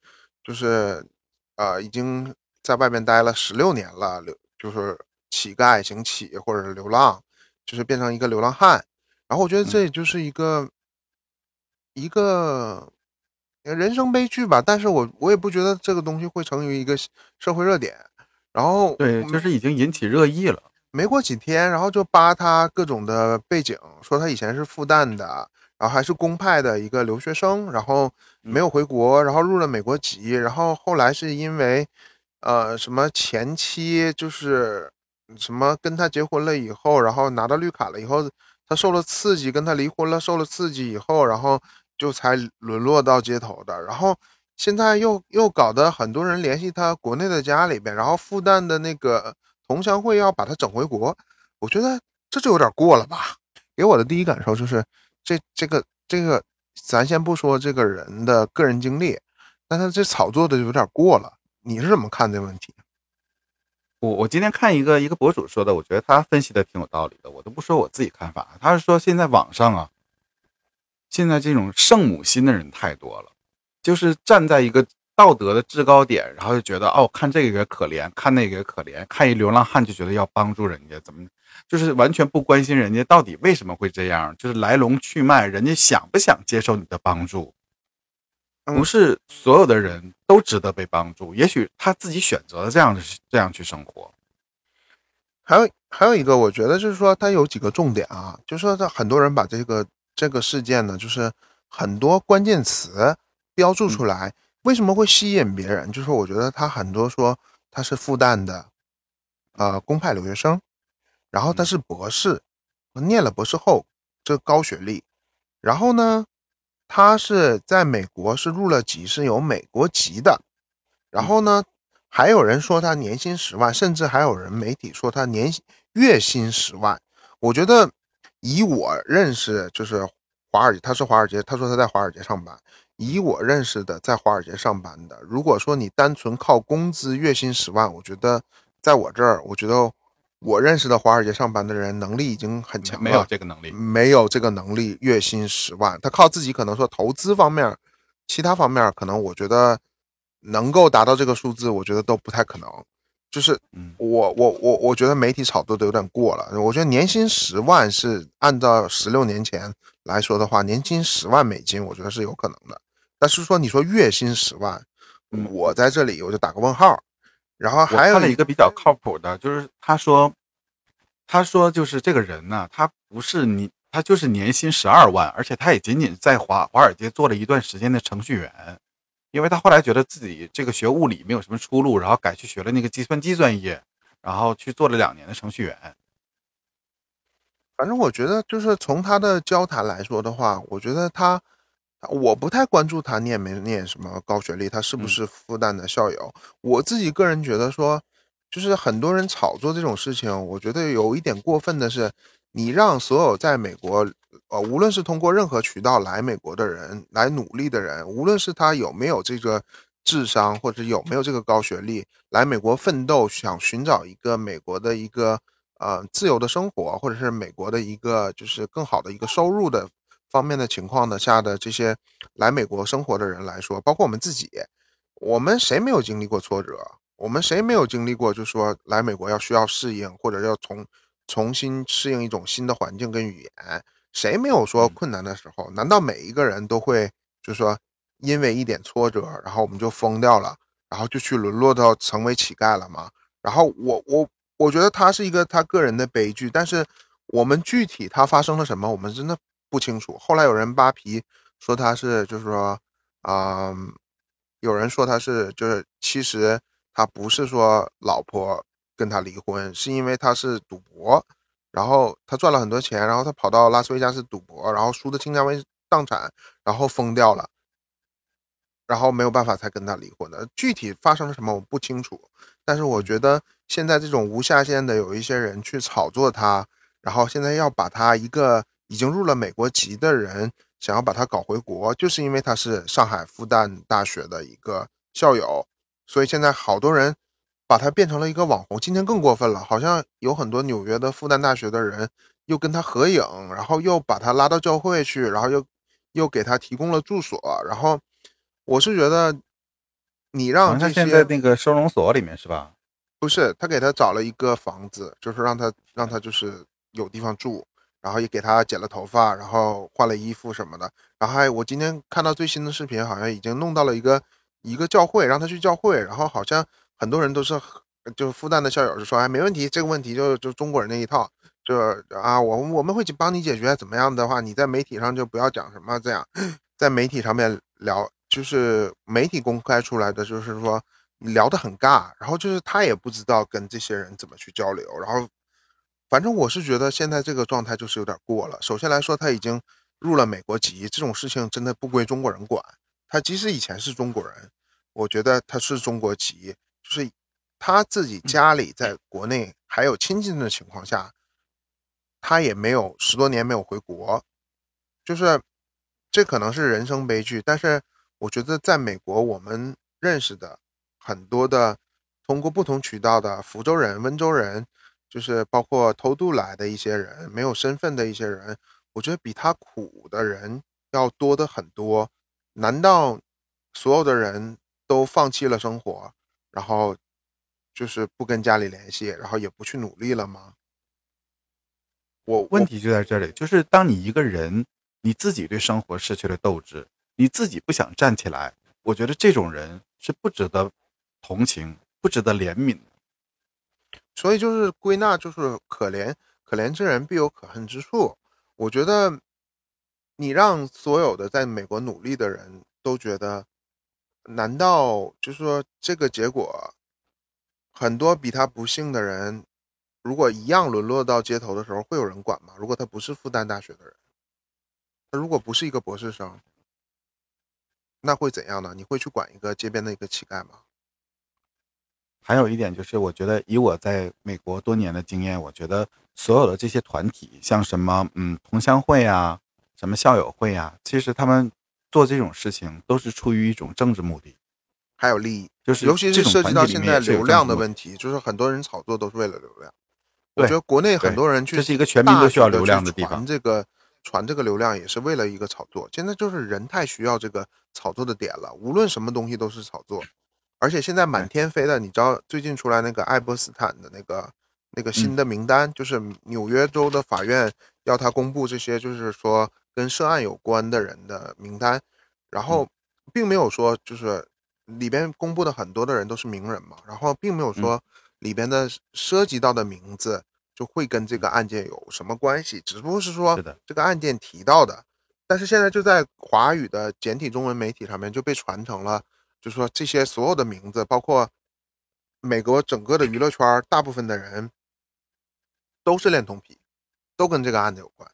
就是呃已经在外面待了十六年了，流就是乞丐行乞或者是流浪，就是变成一个流浪汉。然后我觉得这也就是一个、一个人生悲剧吧，但是我我也不觉得这个东西会成为一个社会热点。然后对，嗯就是已经引起热议了。没过几天，然后就扒他各种的背景，说他以前是复旦的，然后还是公派的一个留学生，然后没有回国，然后入了美国籍，然后后来是因为呃什么前妻就是什么跟他结婚了以后，然后拿到绿卡了以后，他受了刺激，跟他离婚了，受了刺激以后，然后就才沦落到街头的，然后现在又又搞得很多人联系他国内的家里边，然后复旦的那个同乡会要把他整回国，我觉得这就有点过了吧。给我的第一感受就是，这这个这个，咱先不说这个人的个人经历，但他这炒作的就有点过了。你是怎么看这个问题？我我今天看一个一个博主说的，我觉得他分析的挺有道理的。我都不说我自己看法，他是说现在网上啊，现在这种圣母心的人太多了，就是站在一个道德的制高点，然后就觉得哦，看这个也可怜，看那个也可怜，看一流浪汉就觉得要帮助人家，怎么就是完全不关心人家到底为什么会这样，就是来龙去脉，人家想不想接受你的帮助？不是所有的人都值得被帮助，也许他自己选择了这样的这样去生活。还有还有一个，我觉得就是说，它有几个重点啊，就是说，他很多人把这个这个事件呢，就是很多关键词标注出来，为什么会吸引别人？就是我觉得他很多说他是复旦的，呃，公派留学生，然后他是博士，念了博士后，这高学历，然后呢，他是在美国是入了籍，是有美国籍的，然后呢。还有人说他年薪十万，甚至还有人媒体说他年月薪十万。我觉得以我认识，就是华尔街，他是华尔街，他说他在华尔街上班。以我认识的在华尔街上班的，如果说你单纯靠工资月薪十万，我觉得在我这儿，我觉得我认识的华尔街上班的人能力已经很强了，没有这个能力，没有这个能力，月薪十万，他靠自己可能说投资方面，其他方面可能我觉得。能够达到这个数字，我觉得都不太可能。就是我我我我觉得媒体炒作的有点过了。我觉得年薪十万是按照十六年前来说的话，年薪十万美金，我觉得是有可能的。但是说你说月薪十万，我在这里我就打个问号。然后还有一个比较靠谱的，就是他说，他说就是这个人呢，他不是你，他就是年薪十二万，而且他也仅仅在华华尔街做了一段时间的程序员。因为他后来觉得自己这个学物理没有什么出路，然后改去学了那个计算机专业，然后去做了两年的程序员。反正我觉得，就是从他的交谈来说的话，我觉得他，我不太关注他念没念什么高学历，他是不是复旦的校友。我自己个人觉得说，就是很多人炒作这种事情，我觉得有一点过分的是，你让所有在美国。呃，无论是通过任何渠道来美国的人，来努力的人，无论是他有没有这个智商，或者有没有这个高学历，来美国奋斗，想寻找一个美国的一个呃自由的生活，或者是美国的一个就是更好的一个收入的方面的情况的下的这些来美国生活的人来说，包括我们自己，我们谁没有经历过挫折？我们谁没有经历过？就说来美国要需要适应，或者要重重新适应一种新的环境跟语言。谁没有说困难的时候？难道每一个人都会就说因为一点挫折，然后我们就疯掉了，然后就去沦落到成为乞丐了吗？然后我我我觉得他是一个他个人的悲剧，但是我们具体他发生了什么，我们真的不清楚。后来有人扒皮说他是就是说啊，有人说他是就是其实他不是说老婆跟他离婚，是因为他是赌博。然后他赚了很多钱，然后他跑到拉斯维加斯赌博，然后输的倾家荡产，然后疯掉了，然后没有办法才跟他离婚的。具体发生了什么我不清楚，但是我觉得现在这种无下限的有一些人去炒作他，然后现在要把他一个已经入了美国籍的人，想要把他搞回国，就是因为他是上海复旦大学的一个校友，所以现在好多人。把他变成了一个网红，今天更过分了，好像有很多纽约的复旦大学的人又跟他合影，然后又把他拉到教会去，然后又又给他提供了住所，然后我是觉得你让这些在那个收容所里面是吧？不是，他给他找了一个房子，就是让他让他就是有地方住，然后也给他剪了头发，然后换了衣服什么的，然后还我今天看到最新的视频，好像已经弄到了一个一个教会，让他去教会，然后好像。很多人都是，就复旦的校友就说，哎，没问题，这个问题就就中国人那一套，就啊，我我们会去帮你解决，怎么样的话，你在媒体上就不要讲什么这样，在媒体上面聊，就是媒体公开出来的，就是说聊得很尬，然后就是他也不知道跟这些人怎么去交流，然后反正我是觉得现在这个状态就是有点过了。首先来说，他已经入了美国籍，这种事情真的不归中国人管。他即使以前是中国人，我觉得他是中国籍，就是他自己家里在国内还有亲戚的情况下。他也没有十多年没有回国，就是这可能是人生悲剧。但是我觉得在美国，我们认识的很多的通过不同渠道的福州人、温州人，就是包括偷渡来的一些人、没有身份的一些人，我觉得比他苦的人要多的很多。难道所有的人都放弃了生活，然后就是不跟家里联系，然后也不去努力了吗？我问题就在这里，就是当你一个人你自己对生活失去了斗志，你自己不想站起来，我觉得这种人是不值得同情、不值得怜悯的。所以就是归纳，就是可怜可怜之人必有可恨之处。我觉得你让所有的在美国努力的人都觉得，难道就是说这个结果，很多比他不幸的人？如果一样沦落到街头的时候，会有人管吗？如果他不是复旦大学的人，他如果不是一个博士生，那会怎样呢？你会去管一个街边的一个乞丐吗？还有一点就是，我觉得以我在美国多年的经验，我觉得所有的这些团体，像什么嗯同乡会啊，什么校友会啊，其实他们做这种事情都是出于一种政治目的，还有利益，就是尤其是涉及到现在流量的问题。就是很多人炒作都是为了流量。对我觉得国内很多人去，这是一个全民都需要流量的地方传这个传这个流量也是为了一个炒作。现在就是人太需要这个炒作的点了，无论什么东西都是炒作。而且现在满天飞的，你知道最近出来那个爱泼斯坦的那个那个新的名单，就是纽约州的法院要他公布这些，就是说跟涉案有关的人的名单，然后并没有说就是里边公布的很多的人都是名人嘛，然后并没有说里边的涉及到的名字。就会跟这个案件有什么关系？只不过是说这个案件提到的，但是现在就在华语的简体中文媒体上面就被传成了，就是说这些所有的名字，包括美国整个的娱乐圈大部分的人都是恋童癖，都跟这个案子有关。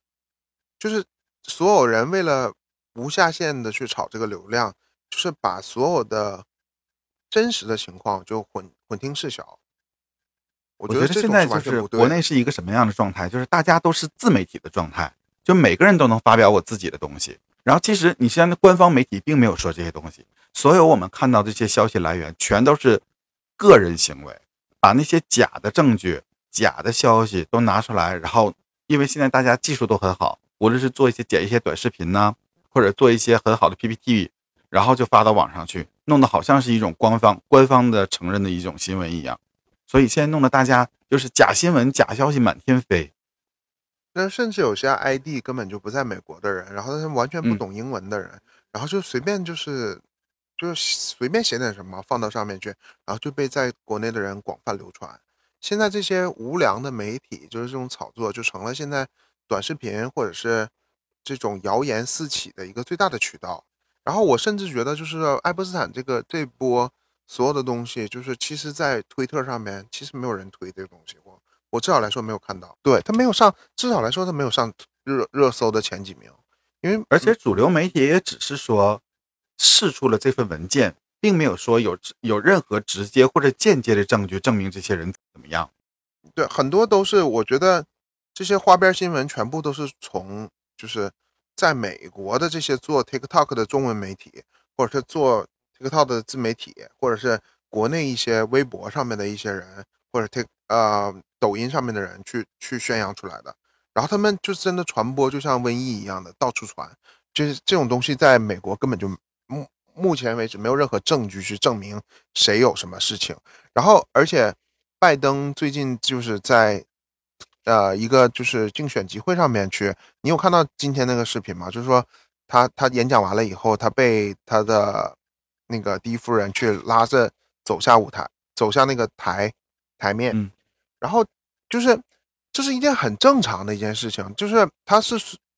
就是所有人为了无下限的去炒这个流量，就是把所有的真实的情况就混混听事小。我我觉得现在就是国内是一个什么样的状态？就是大家都是自媒体的状态，就每个人都能发表我自己的东西。然后其实你现在官方媒体并没有说这些东西，所有我们看到这些消息来源全都是个人行为，把那些假的证据、假的消息都拿出来，然后因为现在大家技术都很好，无论是做一些剪一些短视频呐、或者做一些很好的 PPT，然后就发到网上去，弄得好像是一种官方官方的承认的一种新闻一样。所以现在弄得大家就是假新闻、假消息满天飞。那甚至有些 ID 根本就不在美国的人，然后他是完全不嗯懂英文的人，然后就随便就是就是随便写点什么放到上面去，然后就被在国内的人广泛流传。现在这些无良的媒体，就是这种炒作，就成了现在短视频或者是这种谣言四起的一个最大的渠道。然后我甚至觉得，就是爱泼斯坦这个这波所有的东西，就是其实在推特上面，其实没有人推这个东西，我我至少来说没有看到，对他没有上，至少来说他没有上热热搜的前几名，因为而且主流媒体也只是说试出了这份文件，并没有说有有任何直接或者间接的证据证明这些人怎么样。对很多都是我觉得这些花边新闻全部都是从就是在美国的这些做 TikTok 的中文媒体，或者是做 TikTok 的自媒体，或者是国内一些微博上面的一些人，或者 Tik 呃抖音上面的人去去宣扬出来的。然后他们就真的传播，就像瘟疫一样的到处传，就是这种东西在美国根本就目目前为止没有任何证据去证明谁有什么事情。然后而且拜登最近就是在呃一个就是竞选集会上面去，你有看到今天那个视频吗？就是说他他演讲完了以后，他被他的那个第一夫人去拉着走下舞台，走下那个台台面，嗯。然后就是这是一件很正常的一件事情，就是他是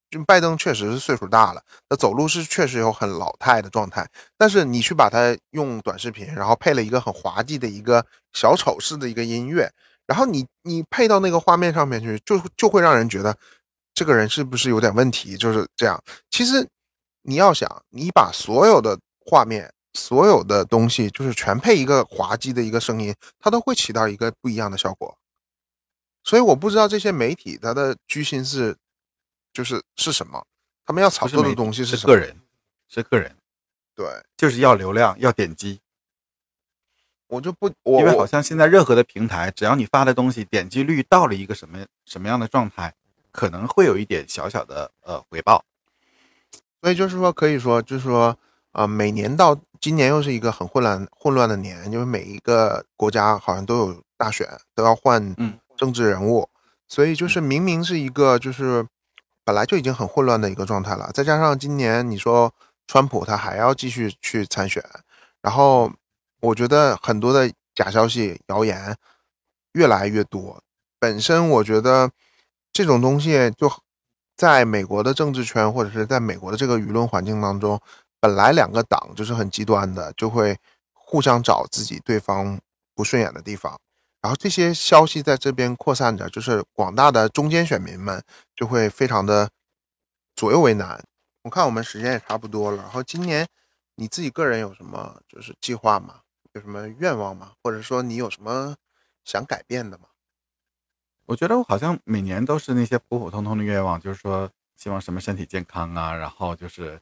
就拜登确实是岁数大了，他走路是确实有很老态的状态，但是你去把他用短视频，然后配了一个很滑稽的一个小丑式的一个音乐，然后你你配到那个画面上面去，就就会让人觉得这个人是不是有点问题？就是这样。其实你要想，你把所有的画面、所有的东西，就是全配一个滑稽的一个声音，它都会起到一个不一样的效果。所以我不知道这些媒体它的居心是就是是什么，他们要炒作的东西什么？是个人，是个人，对，就是要流量，要点击。我就不因为好像现在任何的平台，只要你发的东西点击率到了一个什么什么样的状态，可能会有一点小小的呃回报。所以就是说，可以说，就是说，呃，每年到今年又是一个很混乱混乱的年，因为每一个国家好像都有大选，都要换嗯政治人物，所以就是明明是一个就是本来就已经很混乱的一个状态了，再加上今年你说川普他还要继续去参选，然后我觉得很多的假消息、谣言越来越多。本身我觉得这种东西就在美国的政治圈或者是在美国的这个舆论环境当中，本来两个党就是很极端的，就会互相找自己对方不顺眼的地方。然后这些消息在这边扩散着，就是广大的中间选民们就会非常的左右为难。我看我们时间也差不多了，然后今年你自己个人有什么就是计划吗？有什么愿望吗？或者说你有什么想改变的吗？我觉得我好像每年都是那些普普通通的愿望，就是说希望什么身体健康啊，然后就是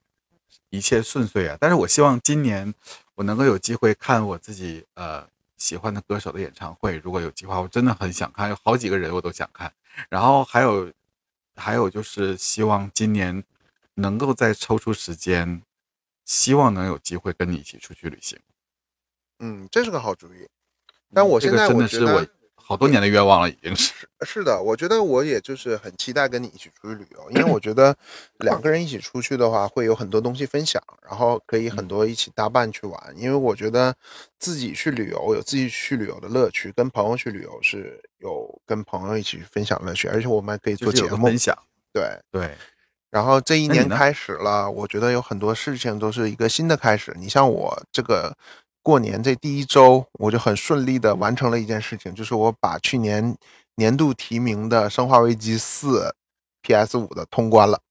一切顺遂啊。但是我希望今年我能够有机会看我自己呃喜欢的歌手的演唱会，如果有计划，我真的很想看，有好几个人我都想看。然后还有还有就是希望今年能够再抽出时间，希望能有机会跟你一起出去旅行。嗯，这是个好主意。但我现在个真的是觉得我好多年的愿望了，已经是。是的，我觉得我也就是很期待跟你一起出去旅游，因为我觉得两个人一起出去的话，会有很多东西分享，然后可以很多一起搭伴去玩。因为我觉得自己去旅游有自己去旅游的乐趣，跟朋友去旅游是有跟朋友一起分享乐趣，而且我们还可以做节目分。享，对，对，然后这一年开始了，我觉得有很多事情都是一个新的开始。你像我这个过年这第一周，我就很顺利的完成了一件事情，就是我把去年年度提名的《生化危机四》PS 五的通关了。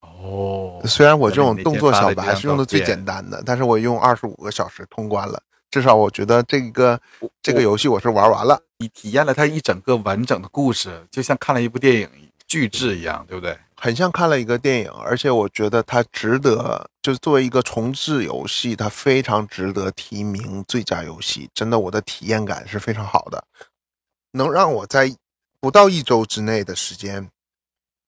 哦虽然我这种动作小白是用的最简单的，但是我用二十五个小时通关了。至少我觉得这个这个游戏我是玩完了。你体验了它一整个完整的故事，就像看了一部电影巨制一样，对不对？很像看了一个电影，而且我觉得它值得，就是作为一个重置游戏，它非常值得提名最佳游戏。真的，我的体验感是非常好的，能让我在不到一周之内的时间，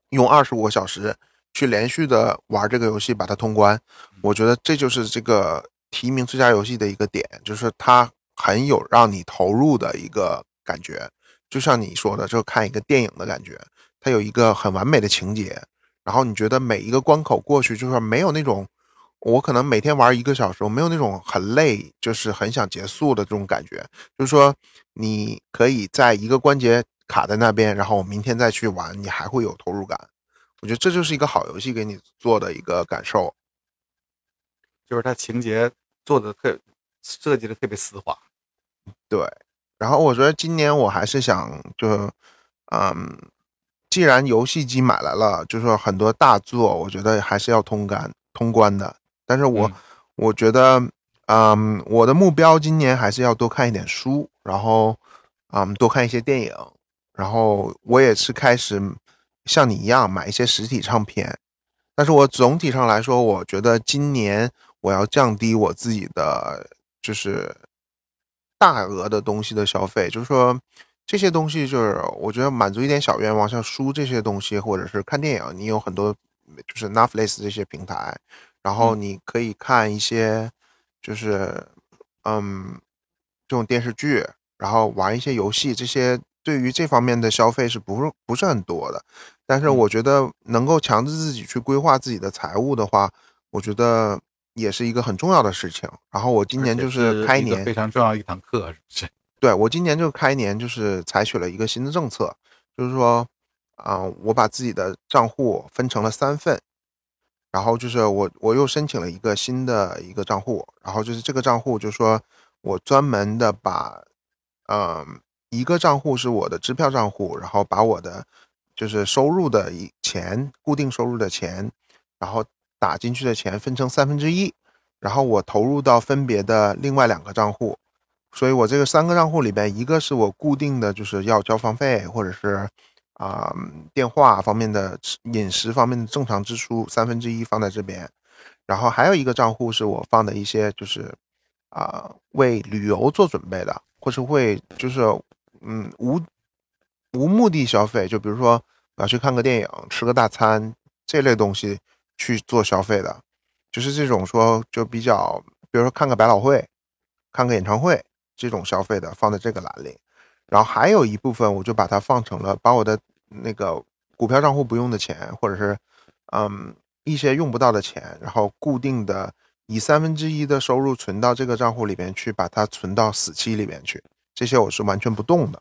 用二十五个小时去连续的玩这个游戏，把它通关。我觉得这就是这个提名最佳游戏的一个点，就是它很有让你投入的一个感觉，就像你说的，就看一个电影的感觉。它有一个很完美的情节，然后你觉得每一个关口过去，就是没有那种我可能每天玩一个小时，我没有那种很累，就是很想结束的这种感觉。就是说，你可以在一个关节卡在那边，然后我明天再去玩，你还会有投入感。我觉得这就是一个好游戏给你做的一个感受。就是它情节做的特设计的特别丝滑。对，然后我觉得今年我还是想就，嗯，既然游戏机买来了，就是说很多大作，我觉得还是要通关通关的。但是我、嗯我觉得，嗯，我的目标今年还是要多看一点书，然后，嗯，多看一些电影，然后我也是开始像你一样买一些实体唱片。但是我总体上来说，我觉得今年我要降低我自己的就是大额的东西的消费，就是说这些东西就是我觉得满足一点小愿望，像书这些东西，或者是看电影，你有很多就是 Netflix 这些平台，然后你可以看一些就是嗯这种电视剧，然后玩一些游戏，这些对于这方面的消费是不是不是很多的？但是我觉得能够强制自己去规划自己的财务的话，我觉得也是一个很重要的事情。然后我今年就是开年非常重要一堂课，是不是？对我今年就开年就是采取了一个新的政策，就是说，啊、我把自己的账户分成了三份，然后就是我我又申请了一个新的一个账户，然后就是这个账户就是说我专门的把，嗯、一个账户是我的支票账户，然后把我的就是收入的一钱固定收入的钱，然后打进去的钱分成三分之一，然后我投入到分别的另外两个账户，所以我这个三个账户里边，一个是我固定的就是要交房费或者是啊、电话方面的饮食方面的正常支出三分之一放在这边，然后还有一个账户是我放的一些就是啊、为旅游做准备的，或是会就是嗯无无目的消费，就比如说我要去看个电影、吃个大餐这类东西去做消费的，就是这种说就比较，比如说看个百老汇、看个演唱会这种消费的放在这个栏里，然后还有一部分我就把它放成了把我的那个股票账户不用的钱，或者是嗯一些用不到的钱，然后固定的以三分之一的收入存到这个账户里边去，把它存到死期里边去，这些我是完全不动的。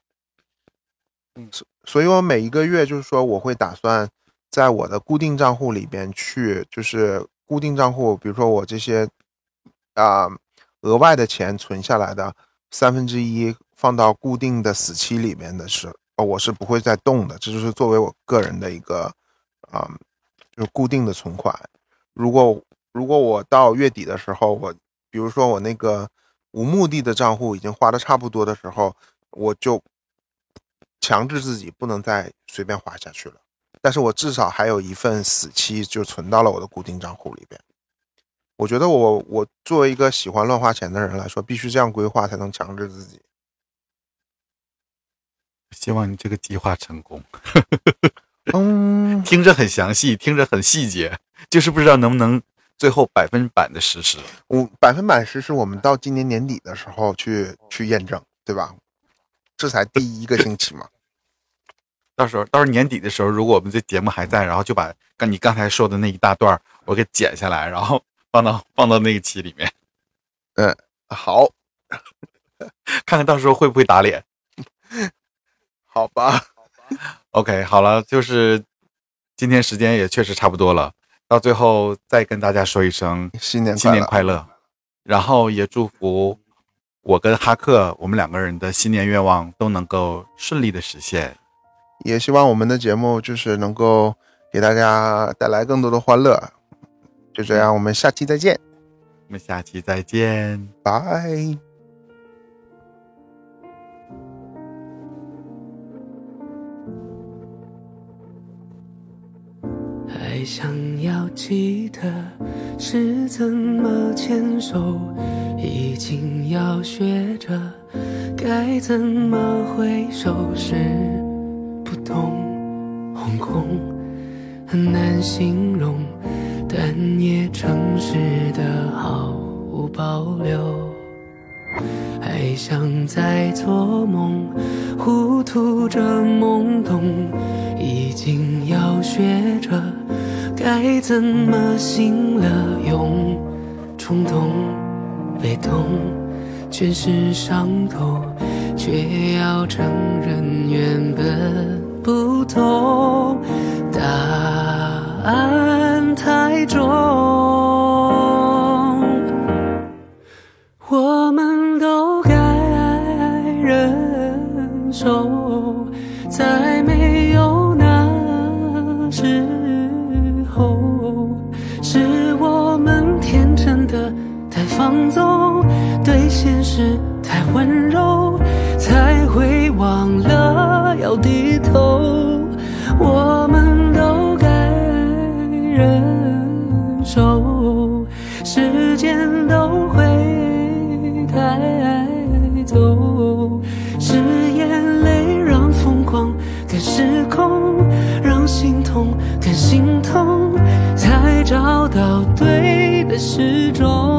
所所以我每一个月就是说我会打算在我的固定账户里边去，就是固定账户，比如说我这些啊、额外的钱存下来的三分之一放到固定的死期里面的是，我是不会再动的，这就是作为我个人的一个啊、就是固定的存款。如果如果我到月底的时候，我比如说我那个无目的的账户已经花的差不多的时候，我就强制自己不能再随便花下去了。但是我至少还有一份死期就存到了我的固定账户里边。我觉得我我作为一个喜欢乱花钱的人来说，必须这样规划才能强制自己。希望你这个计划成功。嗯，听着很详细，听着很细节，就是不知道能不能最后百分百的实施。我百分百实施，我们到今年年底的时候去去验证，对吧？这才第一个星期嘛。到时候，到时候年底的时候，如果我们这节目还在，然后就把刚你刚才说的那一大段我给剪下来，然后放到放到那个期里面，嗯好，看看到时候会不会打脸。好吧，OK，好了，就是今天时间也确实差不多了，到最后再跟大家说一声新年新年！快乐，然后也祝福我跟哈克我们两个人的新年愿望都能够顺利的实现。也希望我们的节目就是能够给大家带来更多的欢乐。就这样，我们下期再见，我们下期再见。拜。还想要记得是怎么牵手，已经要学着该怎么挥手，是不同惶恐，很难形容，但也诚实的毫无保留。还想再做梦，糊涂着懵懂，已经要学着该怎么醒了用，冲动、被动全是伤口，却要承认原本不同，答爱太重，我们都该忍受。在没有那时候，是我们天真的太放纵，对现实太温柔。心痛才找到对的时钟。